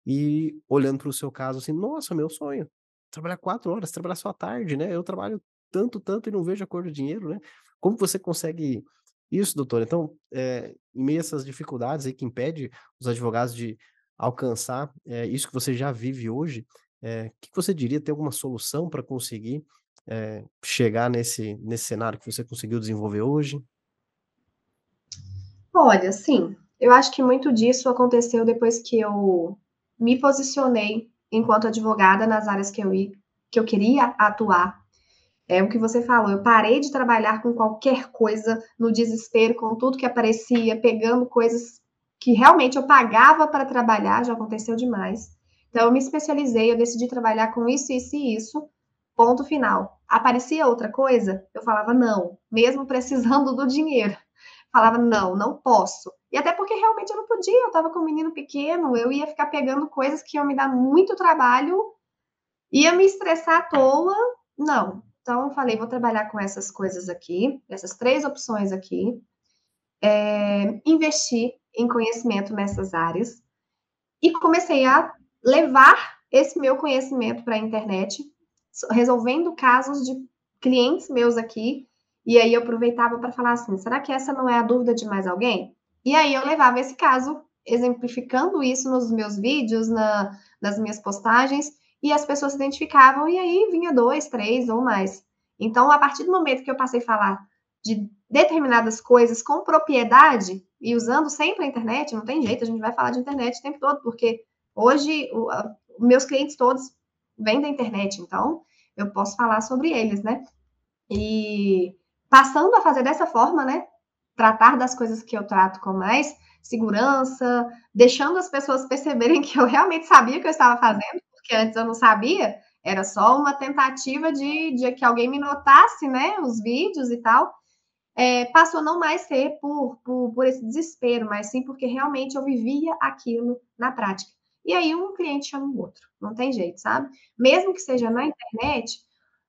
S1: e olhando para o seu caso assim, nossa, meu sonho, trabalhar quatro horas, trabalhar só à tarde, né? Eu trabalho tanto, tanto e não vejo a cor do dinheiro, né? Como você consegue isso, doutor. Então, é, em meio a essas dificuldades aí que impede os advogados de alcançar é, isso que você já vive hoje, é, o que você diria? Tem alguma solução para conseguir é, chegar nesse, nesse cenário que você conseguiu desenvolver hoje?
S2: Olha, sim, eu acho que muito disso aconteceu depois que eu me posicionei enquanto advogada nas áreas que eu, que eu queria atuar. É o que você falou, eu parei de trabalhar com qualquer coisa no desespero, com tudo que aparecia, pegando coisas que realmente eu pagava para trabalhar, já aconteceu demais. Então, eu me especializei, eu decidi trabalhar com isso, isso e isso, ponto final. Aparecia outra coisa, eu falava não, mesmo precisando do dinheiro. Falava não, não posso. E até porque realmente eu não podia, eu estava com um menino pequeno, eu ia ficar pegando coisas que iam me dar muito trabalho, ia me estressar à toa, não. Então, eu falei, vou trabalhar com essas coisas aqui, essas três opções aqui, é, investir em conhecimento nessas áreas e comecei a levar esse meu conhecimento para a internet, resolvendo casos de clientes meus aqui. E aí eu aproveitava para falar assim: será que essa não é a dúvida de mais alguém? E aí eu levava esse caso, exemplificando isso nos meus vídeos, na, nas minhas postagens, e as pessoas se identificavam, e aí vinha dois, três ou mais. Então, a partir do momento que eu passei a falar de determinadas coisas com propriedade e usando sempre a internet, não tem jeito, a gente vai falar de internet o tempo todo, porque hoje o, a, meus clientes todos vêm da internet, então eu posso falar sobre eles, né? E passando a fazer dessa forma, né? Tratar das coisas que eu trato com mais segurança, deixando as pessoas perceberem que eu realmente sabia o que eu estava fazendo, porque antes eu não sabia, era só uma tentativa de, de que alguém me notasse, né? Os vídeos e tal é, passou não mais ser por, por, por esse desespero, mas sim porque realmente eu vivia aquilo na prática. E aí um cliente chama o outro, não tem jeito, sabe? Mesmo que seja na internet,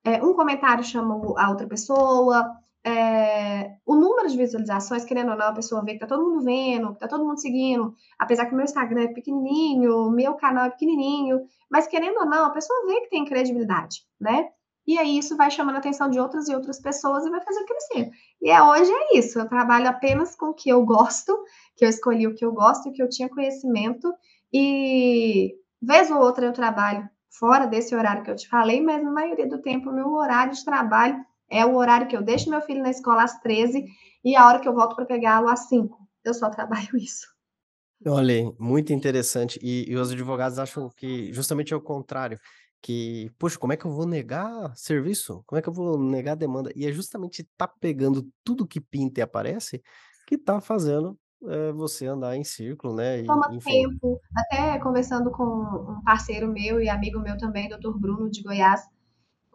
S2: é, um comentário chama a outra pessoa, é, o número de visualizações, querendo ou não, a pessoa vê que tá todo mundo vendo, que tá todo mundo seguindo, apesar que o meu Instagram é pequenininho, meu canal é pequenininho, mas querendo ou não, a pessoa vê que tem credibilidade, né? E aí isso vai chamando a atenção de outras e outras pessoas e vai fazer crescer. E é, hoje é isso, eu trabalho apenas com o que eu gosto, que eu escolhi o que eu gosto que eu tinha conhecimento, e vez ou outra eu trabalho fora desse horário que eu te falei, mas na maioria do tempo o meu horário de trabalho é o horário que eu deixo meu filho na escola às 13 e a hora que eu volto para pegá-lo às 5. Eu só trabalho isso.
S1: Olha, muito interessante. E, e os advogados acham que justamente é o contrário que, poxa, como é que eu vou negar serviço? Como é que eu vou negar demanda? E é justamente tá pegando tudo que pinta e aparece que tá fazendo é, você andar em círculo, né?
S2: E, Toma enfim. tempo. Até conversando com um parceiro meu e amigo meu também, doutor Bruno de Goiás,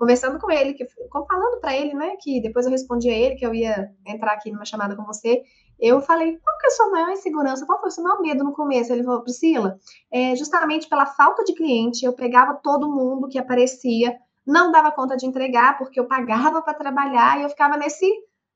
S2: conversando com ele, que, falando para ele, né, que depois eu respondi a ele que eu ia entrar aqui numa chamada com você, eu falei, qual que é a sua maior insegurança? Qual foi o seu maior medo no começo? Ele falou, Priscila, é, justamente pela falta de cliente, eu pegava todo mundo que aparecia, não dava conta de entregar, porque eu pagava para trabalhar e eu ficava nesse,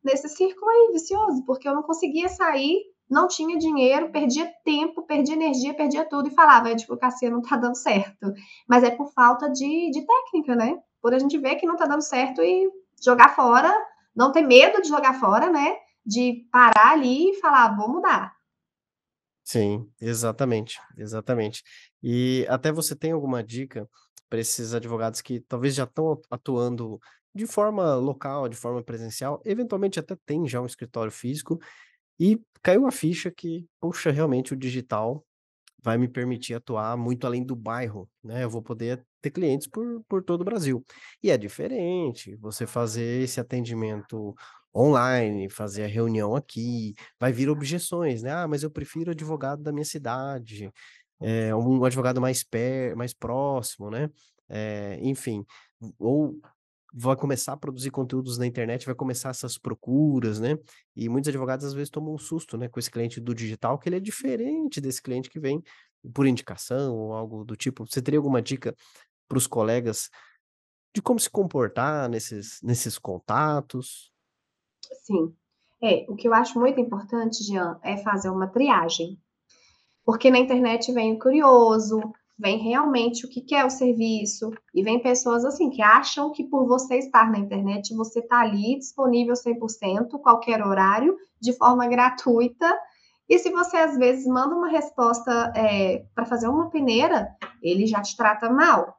S2: nesse círculo aí vicioso, porque eu não conseguia sair, não tinha dinheiro, perdia tempo, perdia energia, perdia tudo e falava, a advocacia não tá dando certo. Mas é por falta de, de técnica, né? Por a gente ver que não tá dando certo e jogar fora, não ter medo de jogar fora, né? de parar ali e falar, vou mudar.
S1: Sim, exatamente, exatamente. E até você tem alguma dica para esses advogados que talvez já estão atuando de forma local, de forma presencial, eventualmente até tem já um escritório físico e caiu a ficha que, puxa, realmente o digital vai me permitir atuar muito além do bairro, né? Eu vou poder ter clientes por, por todo o Brasil. E é diferente você fazer esse atendimento online, fazer a reunião aqui, vai vir objeções, né? Ah, mas eu prefiro advogado da minha cidade, é, um advogado mais, per, mais próximo, né? É, enfim, ou vai começar a produzir conteúdos na internet, vai começar essas procuras, né? E muitos advogados às vezes tomam um susto, né, com esse cliente do digital, que ele é diferente desse cliente que vem por indicação ou algo do tipo. Você teria alguma dica para os colegas de como se comportar nesses, nesses contatos?
S2: Sim. É, o que eu acho muito importante, Jean, é fazer uma triagem. Porque na internet vem o curioso, vem realmente o que quer o serviço, e vem pessoas assim que acham que por você estar na internet, você está ali disponível 100%, qualquer horário, de forma gratuita. E se você às vezes manda uma resposta é, para fazer uma peneira, ele já te trata mal.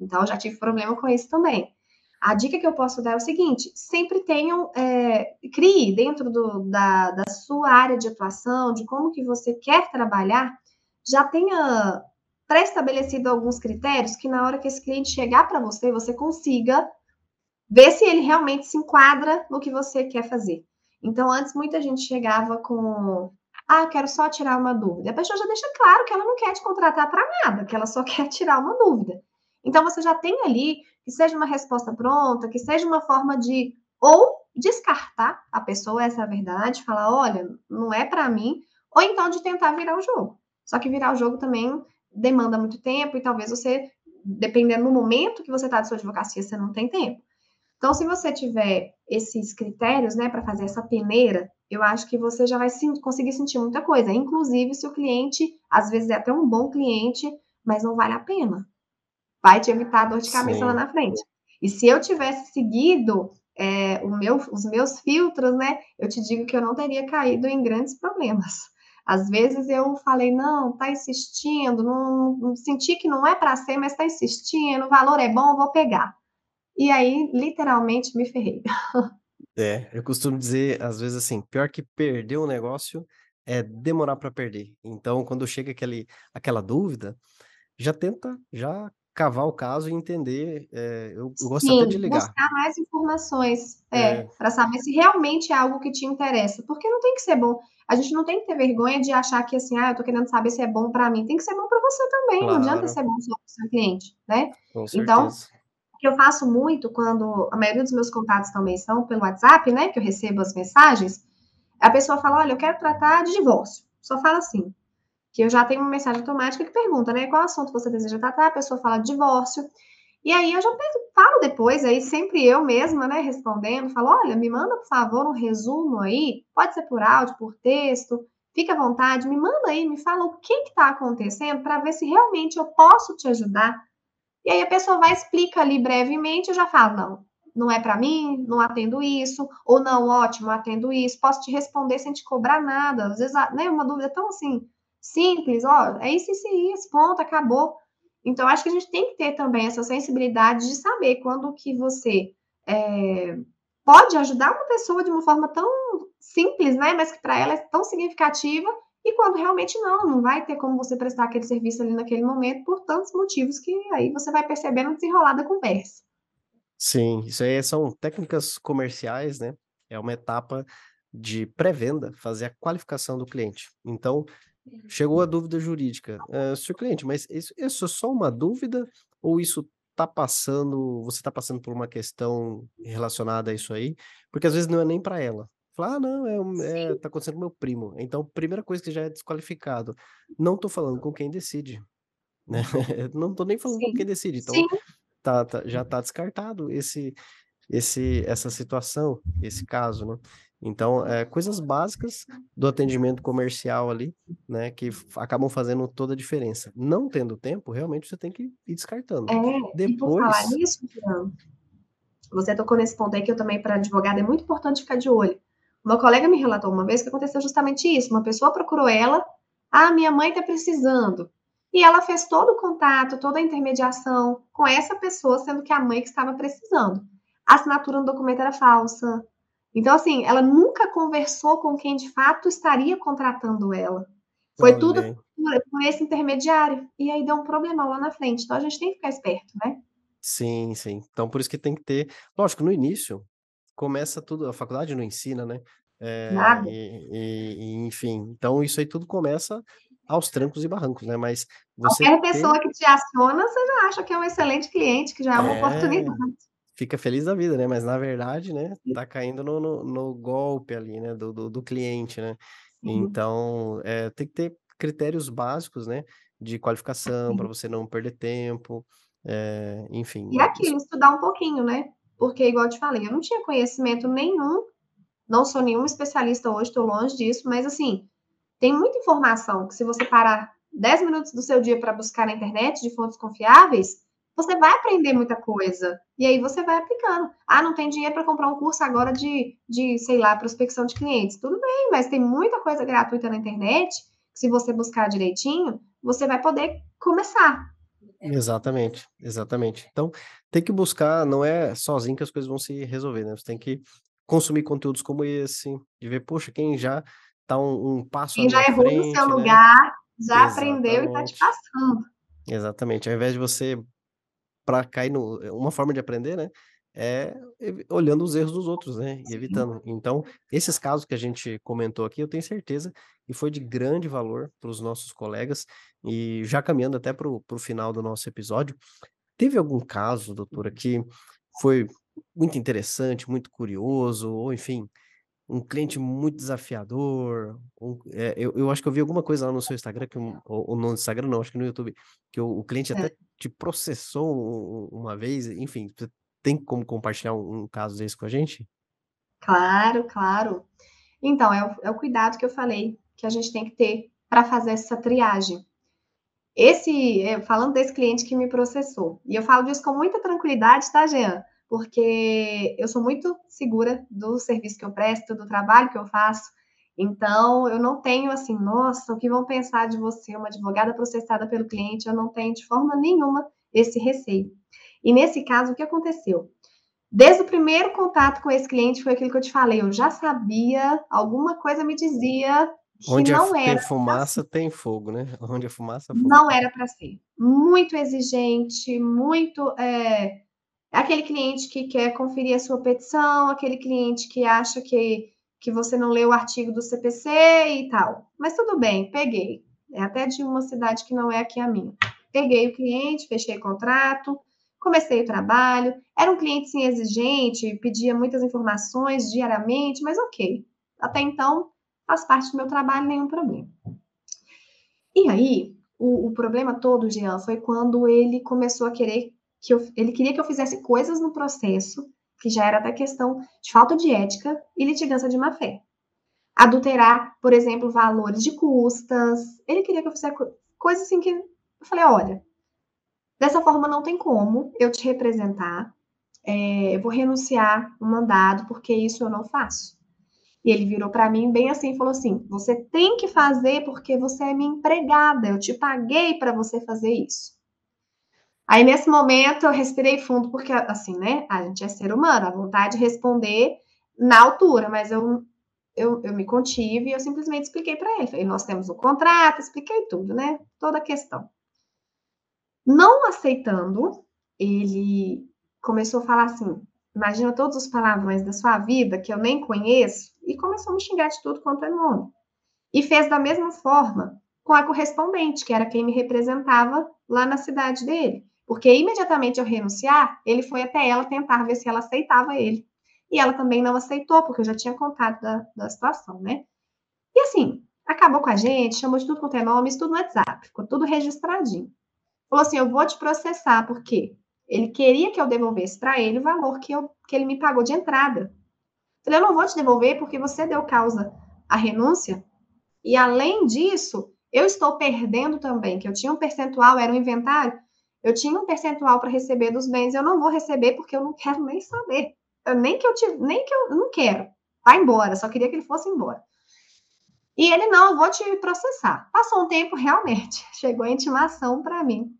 S2: Então, eu já tive problema com isso também. A dica que eu posso dar é o seguinte: sempre tenham, é, crie dentro do, da, da sua área de atuação, de como que você quer trabalhar, já tenha pré-estabelecido alguns critérios que na hora que esse cliente chegar para você, você consiga ver se ele realmente se enquadra no que você quer fazer. Então, antes muita gente chegava com ah, quero só tirar uma dúvida. A pessoa já deixa claro que ela não quer te contratar para nada, que ela só quer tirar uma dúvida. Então, você já tem ali que seja uma resposta pronta, que seja uma forma de ou descartar a pessoa, essa é a verdade, falar, olha, não é para mim, ou então de tentar virar o jogo. Só que virar o jogo também demanda muito tempo e talvez você, dependendo do momento que você está de sua advocacia, você não tem tempo. Então, se você tiver esses critérios, né, para fazer essa peneira, eu acho que você já vai conseguir sentir muita coisa. Inclusive, se o cliente, às vezes é até um bom cliente, mas não vale a pena. Vai te evitar dor de cabeça Sim. lá na frente. E se eu tivesse seguido é, meu, os meus filtros, né, eu te digo que eu não teria caído em grandes problemas. Às vezes eu falei, não, tá insistindo, não, não senti que não é para ser, mas tá insistindo, o valor é bom, vou pegar. E aí, literalmente, me ferrei.
S1: É, eu costumo dizer, às vezes, assim, pior que perder um negócio é demorar para perder. Então, quando chega aquele, aquela dúvida, já tenta já cavar o caso e entender. É, eu, eu, gosto Sim, até de ligar.
S2: buscar mais informações, é, é. para saber se realmente é algo que te interessa. Porque não tem que ser bom. A gente não tem que ter vergonha de achar que assim, ah, eu tô querendo saber se é bom para mim. Tem que ser bom para você também. Claro. Não adianta ser bom só para o seu cliente, né?
S1: Com
S2: então, o que eu faço muito quando a maioria dos meus contatos também são pelo WhatsApp, né? Que eu recebo as mensagens, a pessoa fala: olha, eu quero tratar de divórcio. Só fala assim que eu já tenho uma mensagem automática que pergunta, né, qual assunto você deseja tratar, a pessoa fala divórcio, e aí eu já falo depois, aí sempre eu mesma, né, respondendo, falo, olha, me manda, por favor, um resumo aí, pode ser por áudio, por texto, fica à vontade, me manda aí, me fala o que está acontecendo para ver se realmente eu posso te ajudar. E aí a pessoa vai explica ali brevemente, eu já falo, não, não é para mim, não atendo isso, ou não, ótimo, atendo isso, posso te responder sem te cobrar nada. Às vezes, né, uma dúvida tão assim, simples, ó, é isso, isso e isso, ponto, acabou. Então, acho que a gente tem que ter também essa sensibilidade de saber quando que você é, pode ajudar uma pessoa de uma forma tão simples, né, mas que para ela é tão significativa, e quando realmente não, não vai ter como você prestar aquele serviço ali naquele momento por tantos motivos que aí você vai percebendo desenrolar da conversa.
S1: Sim, isso aí são técnicas comerciais, né? É uma etapa de pré-venda, fazer a qualificação do cliente. Então, Chegou a dúvida jurídica. Uh, senhor cliente, mas isso, isso é só uma dúvida ou isso está passando, você está passando por uma questão relacionada a isso aí? Porque às vezes não é nem para ela. Fala, ah, não, é, é, tá acontecendo com meu primo. Então, primeira coisa que já é desqualificado. Não tô falando com quem decide. Né? Não tô nem falando Sim. com quem decide. Então, tá, tá, já tá descartado esse, esse, essa situação, esse caso, né? Então, é, coisas básicas do atendimento comercial ali, né, que acabam fazendo toda a diferença. Não tendo tempo, realmente você tem que ir descartando.
S2: É, Depois... falar nisso, você tocou nesse ponto aí que eu também, para advogado, é muito importante ficar de olho. Uma colega me relatou uma vez que aconteceu justamente isso. Uma pessoa procurou ela, ah, minha mãe está precisando. E ela fez todo o contato, toda a intermediação com essa pessoa, sendo que a mãe que estava precisando. A assinatura no documento era falsa, então, assim, ela nunca conversou com quem de fato estaria contratando ela. Foi tudo por, por, esse intermediário. E aí deu um problema lá na frente. Então a gente tem que ficar esperto, né?
S1: Sim, sim. Então por isso que tem que ter. Lógico, no início, começa tudo. A faculdade não ensina, né? É,
S2: Nada.
S1: E, e, enfim, então isso aí tudo começa aos trancos e barrancos, né? Mas você.
S2: Qualquer pessoa que te aciona, você já acha que é um excelente cliente, que já é uma é... oportunidade
S1: fica feliz da vida, né? Mas na verdade, né, tá caindo no, no, no golpe ali, né, do, do, do cliente, né? Então, é, tem que ter critérios básicos, né, de qualificação para você não perder tempo, é, enfim.
S2: E aquilo, estudar um pouquinho, né? Porque, igual eu te falei, eu não tinha conhecimento nenhum, não sou nenhum especialista hoje, estou longe disso, mas assim, tem muita informação que se você parar 10 minutos do seu dia para buscar na internet de fontes confiáveis, você vai aprender muita coisa. E aí você vai aplicando. Ah, não tem dinheiro para comprar um curso agora de, de, sei lá, prospecção de clientes. Tudo bem, mas tem muita coisa gratuita na internet. Que se você buscar direitinho, você vai poder começar.
S1: Exatamente, exatamente. Então, tem que buscar, não é sozinho que as coisas vão se resolver, né? Você tem que consumir conteúdos como esse, de ver, poxa, quem já está um, um passo
S2: Quem já errou frente, no seu né? lugar, já Exatamente. aprendeu e está te passando.
S1: Exatamente, ao invés de você para cair no uma forma de aprender, né, é olhando os erros dos outros, né, e evitando. Então, esses casos que a gente comentou aqui, eu tenho certeza que foi de grande valor para os nossos colegas. E já caminhando até para o para o final do nosso episódio, teve algum caso, doutora, que foi muito interessante, muito curioso, ou enfim, um cliente muito desafiador, um eh, eu eu acho que eu vi alguma coisa lá no seu Instagram que um ou no Instagram não, acho que no YouTube, que o o cliente
S2: É.
S1: até te processou uma vez, enfim, você tem como compartilhar um um caso desse com a gente?
S2: Claro, claro. Então, é o é o cuidado que eu falei, que a gente tem que ter para fazer essa triagem. Esse eh, falando desse cliente que me processou, e eu falo disso com muita tranquilidade, tá, Jean, porque eu sou muito segura do serviço que eu presto, do trabalho que eu faço, então eu não tenho assim: "Nossa, o que vão pensar de você, uma advogada processada pelo cliente", eu não tenho de forma nenhuma esse receio. E nesse caso, o que aconteceu? Desde o primeiro contato com esse cliente foi aquilo que eu te falei, eu já sabia, alguma coisa me dizia que
S1: Onde
S2: não
S1: tem
S2: era ser.
S1: fumaça, tem fogo, né. Onde a fumaça, fogo.
S2: Não era para ser. Muito exigente, muito, eh, aquele cliente que quer conferir a sua petição, aquele cliente que acha que que você não leu o artigo do CPC e tal. Mas tudo bem, peguei. É até de uma cidade que não é aqui a minha. Peguei o cliente, fechei contrato, comecei o trabalho. Era um cliente, sim, exigente, pedia muitas informações diariamente, mas ok. Até então, faz parte do meu trabalho, nenhum problema. E aí, o, o problema todo, Jean, foi quando ele começou a querer que eu, ele queria que eu fizesse coisas no processo, que já era até questão de falta de ética e litigância de má-fé. Adulterar, por exemplo, valores de custas. Ele queria que eu fizesse co coisas assim que eu falei: "Olha, dessa forma não tem como eu te representar, eh, eu vou renunciar o mandado, porque isso eu não faço". E ele virou para mim bem assim e falou assim: "Você tem que fazer porque você é minha empregada, eu te paguei para você fazer isso". Aí nesse momento eu respirei fundo, porque assim, né, a gente é ser humano, a vontade de responder na altura, mas eu eu, eu me contive e eu simplesmente expliquei para ele. Falei, nós temos um contrato, expliquei tudo, né? Toda a questão. Não aceitando, ele começou a falar assim: imagina todos os palavrões da sua vida que eu nem conheço, e começou a me xingar de tudo quanto é nome. E fez da mesma forma com a correspondente, que era quem me representava lá na cidade dele. Porque imediatamente eu renunciar, ele foi até ela tentar ver se ela aceitava ele. E ela também não aceitou, porque eu já tinha contado da, da situação, né? E assim, acabou com a gente, chamou de tudo quanto é nome, isso tudo no WhatsApp, ficou tudo registradinho. Falou assim: eu vou te processar, porque ele queria que eu devolvesse para ele o valor que, eu, que ele me pagou de entrada. Falei, eu não vou te devolver porque você deu causa à renúncia. E além disso, eu estou perdendo também, que eu tinha um percentual, era um inventário, eu tinha um percentual para receber dos bens, eu não vou receber porque eu não quero nem saber. Eu, nem que eu te, nem que eu não quero. Vai embora, só queria que ele fosse embora. E ele, não, eu vou te processar. Passou um tempo, realmente, chegou a intimação para mim,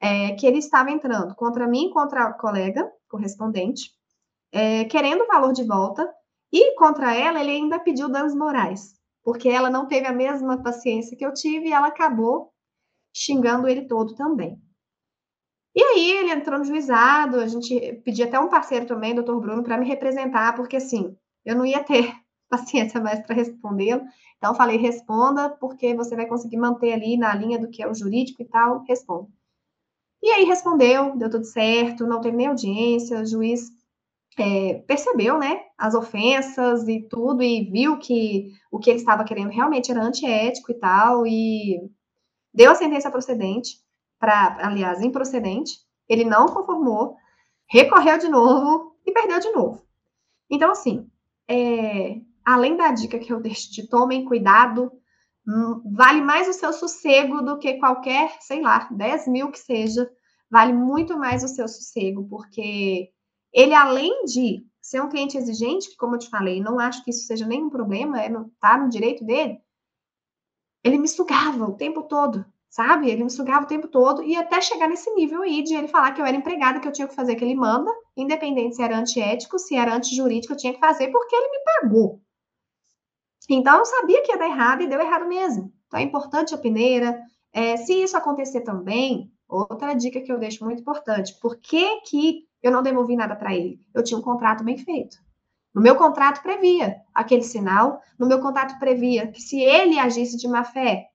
S2: é, que ele estava entrando contra mim, contra a colega correspondente, é, querendo o valor de volta, e contra ela, ele ainda pediu danos morais, porque ela não teve a mesma paciência que eu tive e ela acabou xingando ele todo também. E aí ele entrou no juizado, a gente pediu até um parceiro também, doutor Bruno, para me representar, porque assim, eu não ia ter paciência mais para respondê-lo. Então, falei, responda, porque você vai conseguir manter ali na linha do que é o jurídico e tal, responda. E aí respondeu, deu tudo certo, não teve nem audiência, o juiz é, percebeu, né, as ofensas e tudo, e viu que o que ele estava querendo realmente era antiético e tal, e deu a sentença procedente, para, aliás, improcedente, ele não conformou, recorreu de novo e perdeu de novo. Então, assim, é, além da dica que eu deixo de tomem cuidado, hum, vale mais o seu sossego do que qualquer, sei lá, 10 mil que seja, vale muito mais o seu sossego, porque ele, além de ser um cliente exigente, que, como eu te falei, não acho que isso seja nenhum problema, é no, tá no direito dele, ele me sugava o tempo todo, sabe? Ele me sugava o tempo todo e até chegar nesse nível aí de ele falar que eu era empregada, que eu tinha que fazer o que ele manda, independente se era antiético, se era antijurídico, eu tinha que fazer porque ele me pagou. Então eu sabia que ia dar errado e deu errado mesmo. Então é importante a peneira, É, se isso acontecer também, outra dica que eu deixo muito importante: por que, que eu não devolvi nada para ele? Eu tinha um contrato bem feito. No meu contrato previa aquele sinal, no meu contrato previa que se ele agisse de má fé,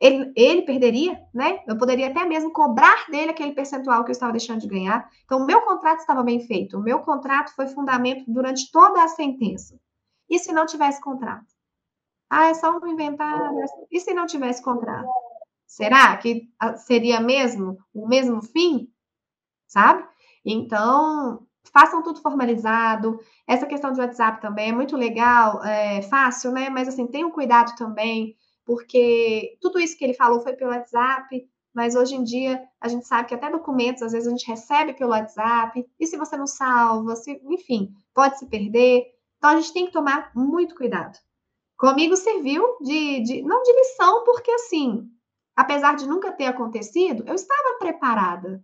S2: ele, ele perderia, né? Eu poderia até mesmo cobrar dele aquele percentual que eu estava deixando de ganhar. Então, o meu contrato estava bem feito. O meu contrato foi fundamento durante toda a sentença. E se não tivesse contrato? Ah, é só um inventar. E se não tivesse contrato? Será que ah, seria mesmo o mesmo fim? Sabe? Então, façam tudo formalizado. Essa questão do WhatsApp também é muito legal, é fácil, né? Mas assim, tenham cuidado também porque tudo isso que ele falou foi pelo WhatsApp, mas hoje em dia a gente sabe que até documentos às vezes a gente recebe pelo WhatsApp, e se você não salva, se, enfim, pode se perder. Então a gente tem que tomar muito cuidado. Comigo serviu de, de não de lição, porque assim, apesar de nunca ter acontecido, eu estava preparada.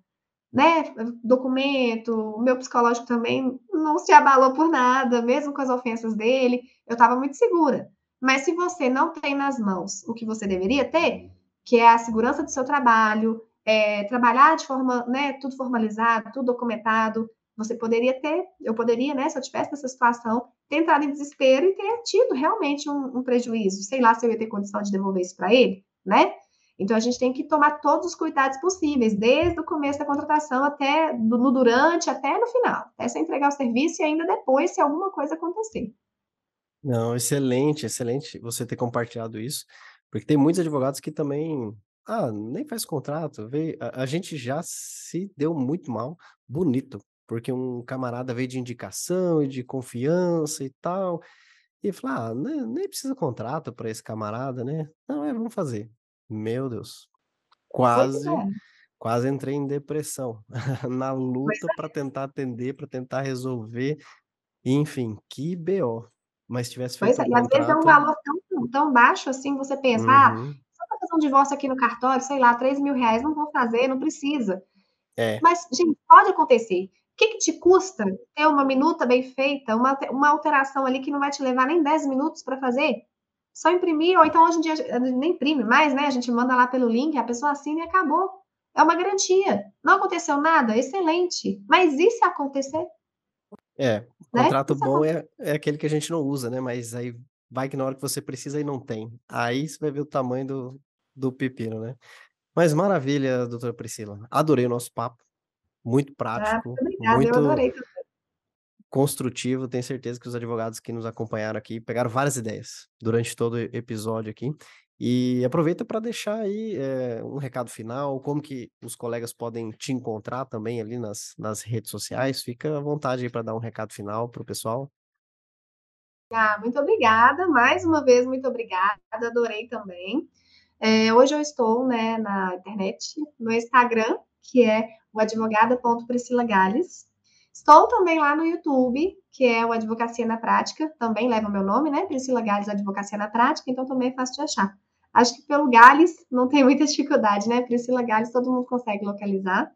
S2: Né? Documento, o meu psicológico também não se abalou por nada, mesmo com as ofensas dele, eu estava muito segura. Mas se você não tem nas mãos o que você deveria ter, que é a segurança do seu trabalho, é, trabalhar de forma, né, tudo formalizado, tudo documentado, você poderia ter, eu poderia, né, se eu tivesse nessa situação, ter entrado em desespero e ter tido realmente um, um prejuízo. Sei lá se eu ia ter condição de devolver isso para ele, né? Então a gente tem que tomar todos os cuidados possíveis, desde o começo da contratação até no durante, até no final, até você entregar o serviço e ainda depois, se alguma coisa acontecer.
S1: Não, excelente, excelente você ter compartilhado isso, porque tem muitos advogados que também, ah, nem faz contrato, veio, a, a gente já se deu muito mal, bonito, porque um camarada veio de indicação e de confiança e tal, e falou, ah, nem, nem precisa contrato para esse camarada, né? Não, é, vamos fazer. Meu Deus, quase,
S2: é.
S1: quase entrei em depressão na luta
S2: é.
S1: para tentar atender, para tentar resolver, enfim, que BO. Mas se tivesse
S2: Pois
S1: feito
S2: é,
S1: um
S2: e às vezes é um valor tão, tão baixo assim, você pensa, ah,
S1: Uhum.
S2: só para fazer um divórcio aqui no cartório, sei lá, 3 mil reais, não vou fazer, não precisa.
S1: É.
S2: Mas, gente, pode acontecer. O que, que te custa ter uma minuta bem feita, uma, uma alteração ali que não vai te levar nem 10 minutos para fazer? Só imprimir, ou então hoje em dia nem imprime mais, né? A gente manda lá pelo link, a pessoa assina e acabou. É uma garantia. Não aconteceu nada? Excelente. Mas e se acontecer?
S1: É,
S2: Né?
S1: contrato bom é, é aquele que a gente não usa, né? Mas aí vai que na hora que você precisa e não tem. Aí você vai ver o tamanho do, do pepino, né? Mas maravilha, doutora Priscila. Adorei o nosso papo. Muito
S2: Ah,
S1: prático,
S2: muito obrigada, eu
S1: muito
S2: adorei também.
S1: construtivo. Tenho certeza que os advogados que nos acompanharam aqui pegaram várias ideias durante todo o episódio aqui. E aproveita para deixar aí eh, um recado final, como que os colegas podem te encontrar também ali nas, nas redes sociais. Fica à vontade aí para dar um recado final para o pessoal.
S2: Ah, muito obrigada, mais uma vez, muito obrigada, adorei também. É, hoje eu estou né, na internet, no Instagram, que é o advogada.priscila Gales. Estou também lá no YouTube, que é o Advocacia na Prática, também leva o meu nome, né? Priscila Gales Advocacia na Prática, então também é fácil de achar. Acho que pelo Gales não tem muita dificuldade, né? Priscila Gales todo mundo consegue localizar.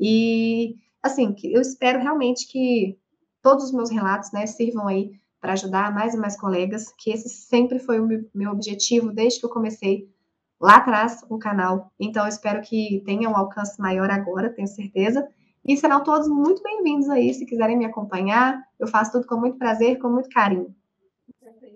S2: E, assim, eu espero realmente que todos os meus relatos, né, sirvam aí para ajudar mais e mais colegas, que esse sempre foi o meu objetivo desde que eu comecei lá atrás o canal. Então, eu espero que tenha um alcance maior agora, tenho certeza. E serão todos muito bem-vindos aí, se quiserem me acompanhar. Eu faço tudo com muito prazer, com muito carinho.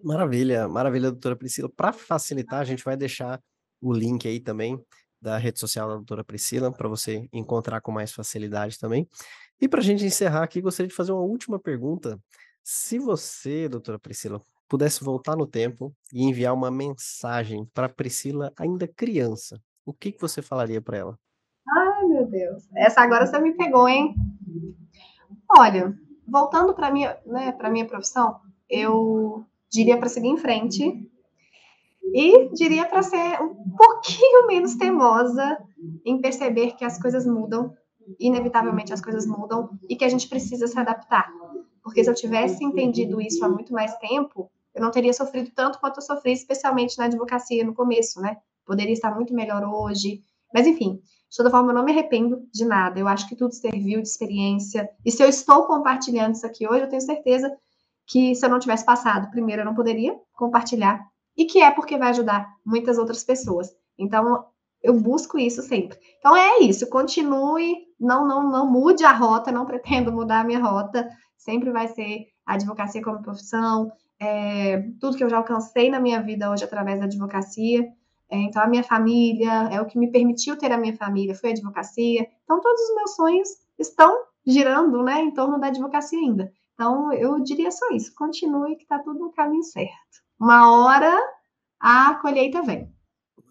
S1: Maravilha, maravilha, doutora Priscila. Para facilitar, a gente vai deixar o link aí também da rede social da doutora Priscila, para você encontrar com mais facilidade também. E para a gente encerrar aqui, gostaria de fazer uma última pergunta. Se você, doutora Priscila, pudesse voltar no tempo e enviar uma mensagem para Priscila ainda criança, o que, que você falaria para ela?
S2: Ai, meu Deus. Essa agora você me pegou, hein? Olha, voltando para minha, né, para minha profissão, eu diria para seguir em frente e diria para ser um pouquinho menos teimosa em perceber que as coisas mudam, inevitavelmente as coisas mudam e que a gente precisa se adaptar. Porque se eu tivesse entendido isso há muito mais tempo, eu não teria sofrido tanto quanto eu sofri, especialmente na advocacia no começo, né? Poderia estar muito melhor hoje. Mas, enfim, de toda forma, eu não me arrependo de nada. Eu acho que tudo serviu de experiência. E se eu estou compartilhando isso aqui hoje, eu tenho certeza que se eu não tivesse passado, primeiro, eu não poderia compartilhar. E que é porque vai ajudar muitas outras pessoas. Então, eu busco isso sempre. Então é isso, continue, não, não, não mude a rota, não pretendo mudar a minha rota, sempre vai ser a advocacia como profissão, é, tudo que eu já alcancei na minha vida hoje através da advocacia. É, então, a minha família, é o que me permitiu ter a minha família, foi a advocacia. Então, todos os meus sonhos estão girando né, em torno da advocacia ainda. Então, eu diria só isso: continue, que está tudo no caminho certo. Uma hora a colheita vem.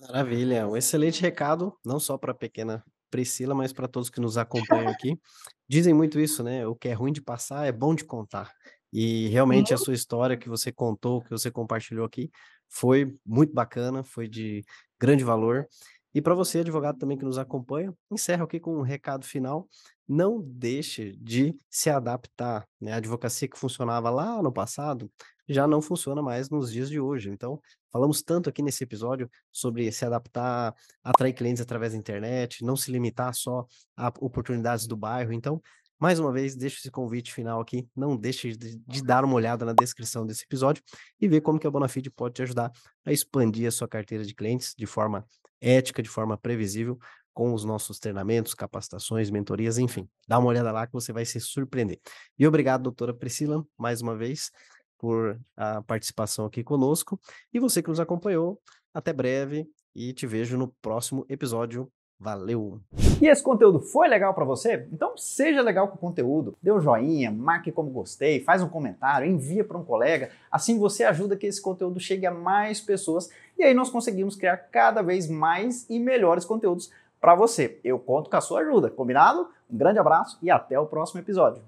S1: Maravilha, um excelente recado, não só para a pequena Priscila, mas para todos que nos acompanham aqui. Dizem muito isso, né? O que é ruim de passar é bom de contar. E realmente a sua história que você contou, que você compartilhou aqui, foi muito bacana, foi de grande valor. E para você, advogado também que nos acompanha, encerro aqui com um recado final. Não deixe de se adaptar. Né? A advocacia que funcionava lá no passado já não funciona mais nos dias de hoje. Então, falamos tanto aqui nesse episódio sobre se adaptar, atrair clientes através da internet, não se limitar só a oportunidades do bairro. Então, mais uma vez, deixo esse convite final aqui. Não deixe de, dar uma olhada na descrição desse episódio e ver como que a Bonafide pode te ajudar a expandir a sua carteira de clientes de forma ética, de forma previsível, com os nossos treinamentos, capacitações, mentorias, enfim. Dá uma olhada lá que você vai se surpreender. E obrigado, doutora Priscila, mais uma vez, por a participação aqui conosco. E você que nos acompanhou, até breve e te vejo no próximo episódio. Valeu!
S3: E esse conteúdo foi legal para você? Então seja legal com o conteúdo, dê um joinha, marque como gostei, faz um comentário, envia para um colega, assim você ajuda que esse conteúdo chegue a mais pessoas e aí nós conseguimos criar cada vez mais e melhores conteúdos para você. Eu conto com a sua ajuda, combinado? Um grande abraço e até o próximo episódio.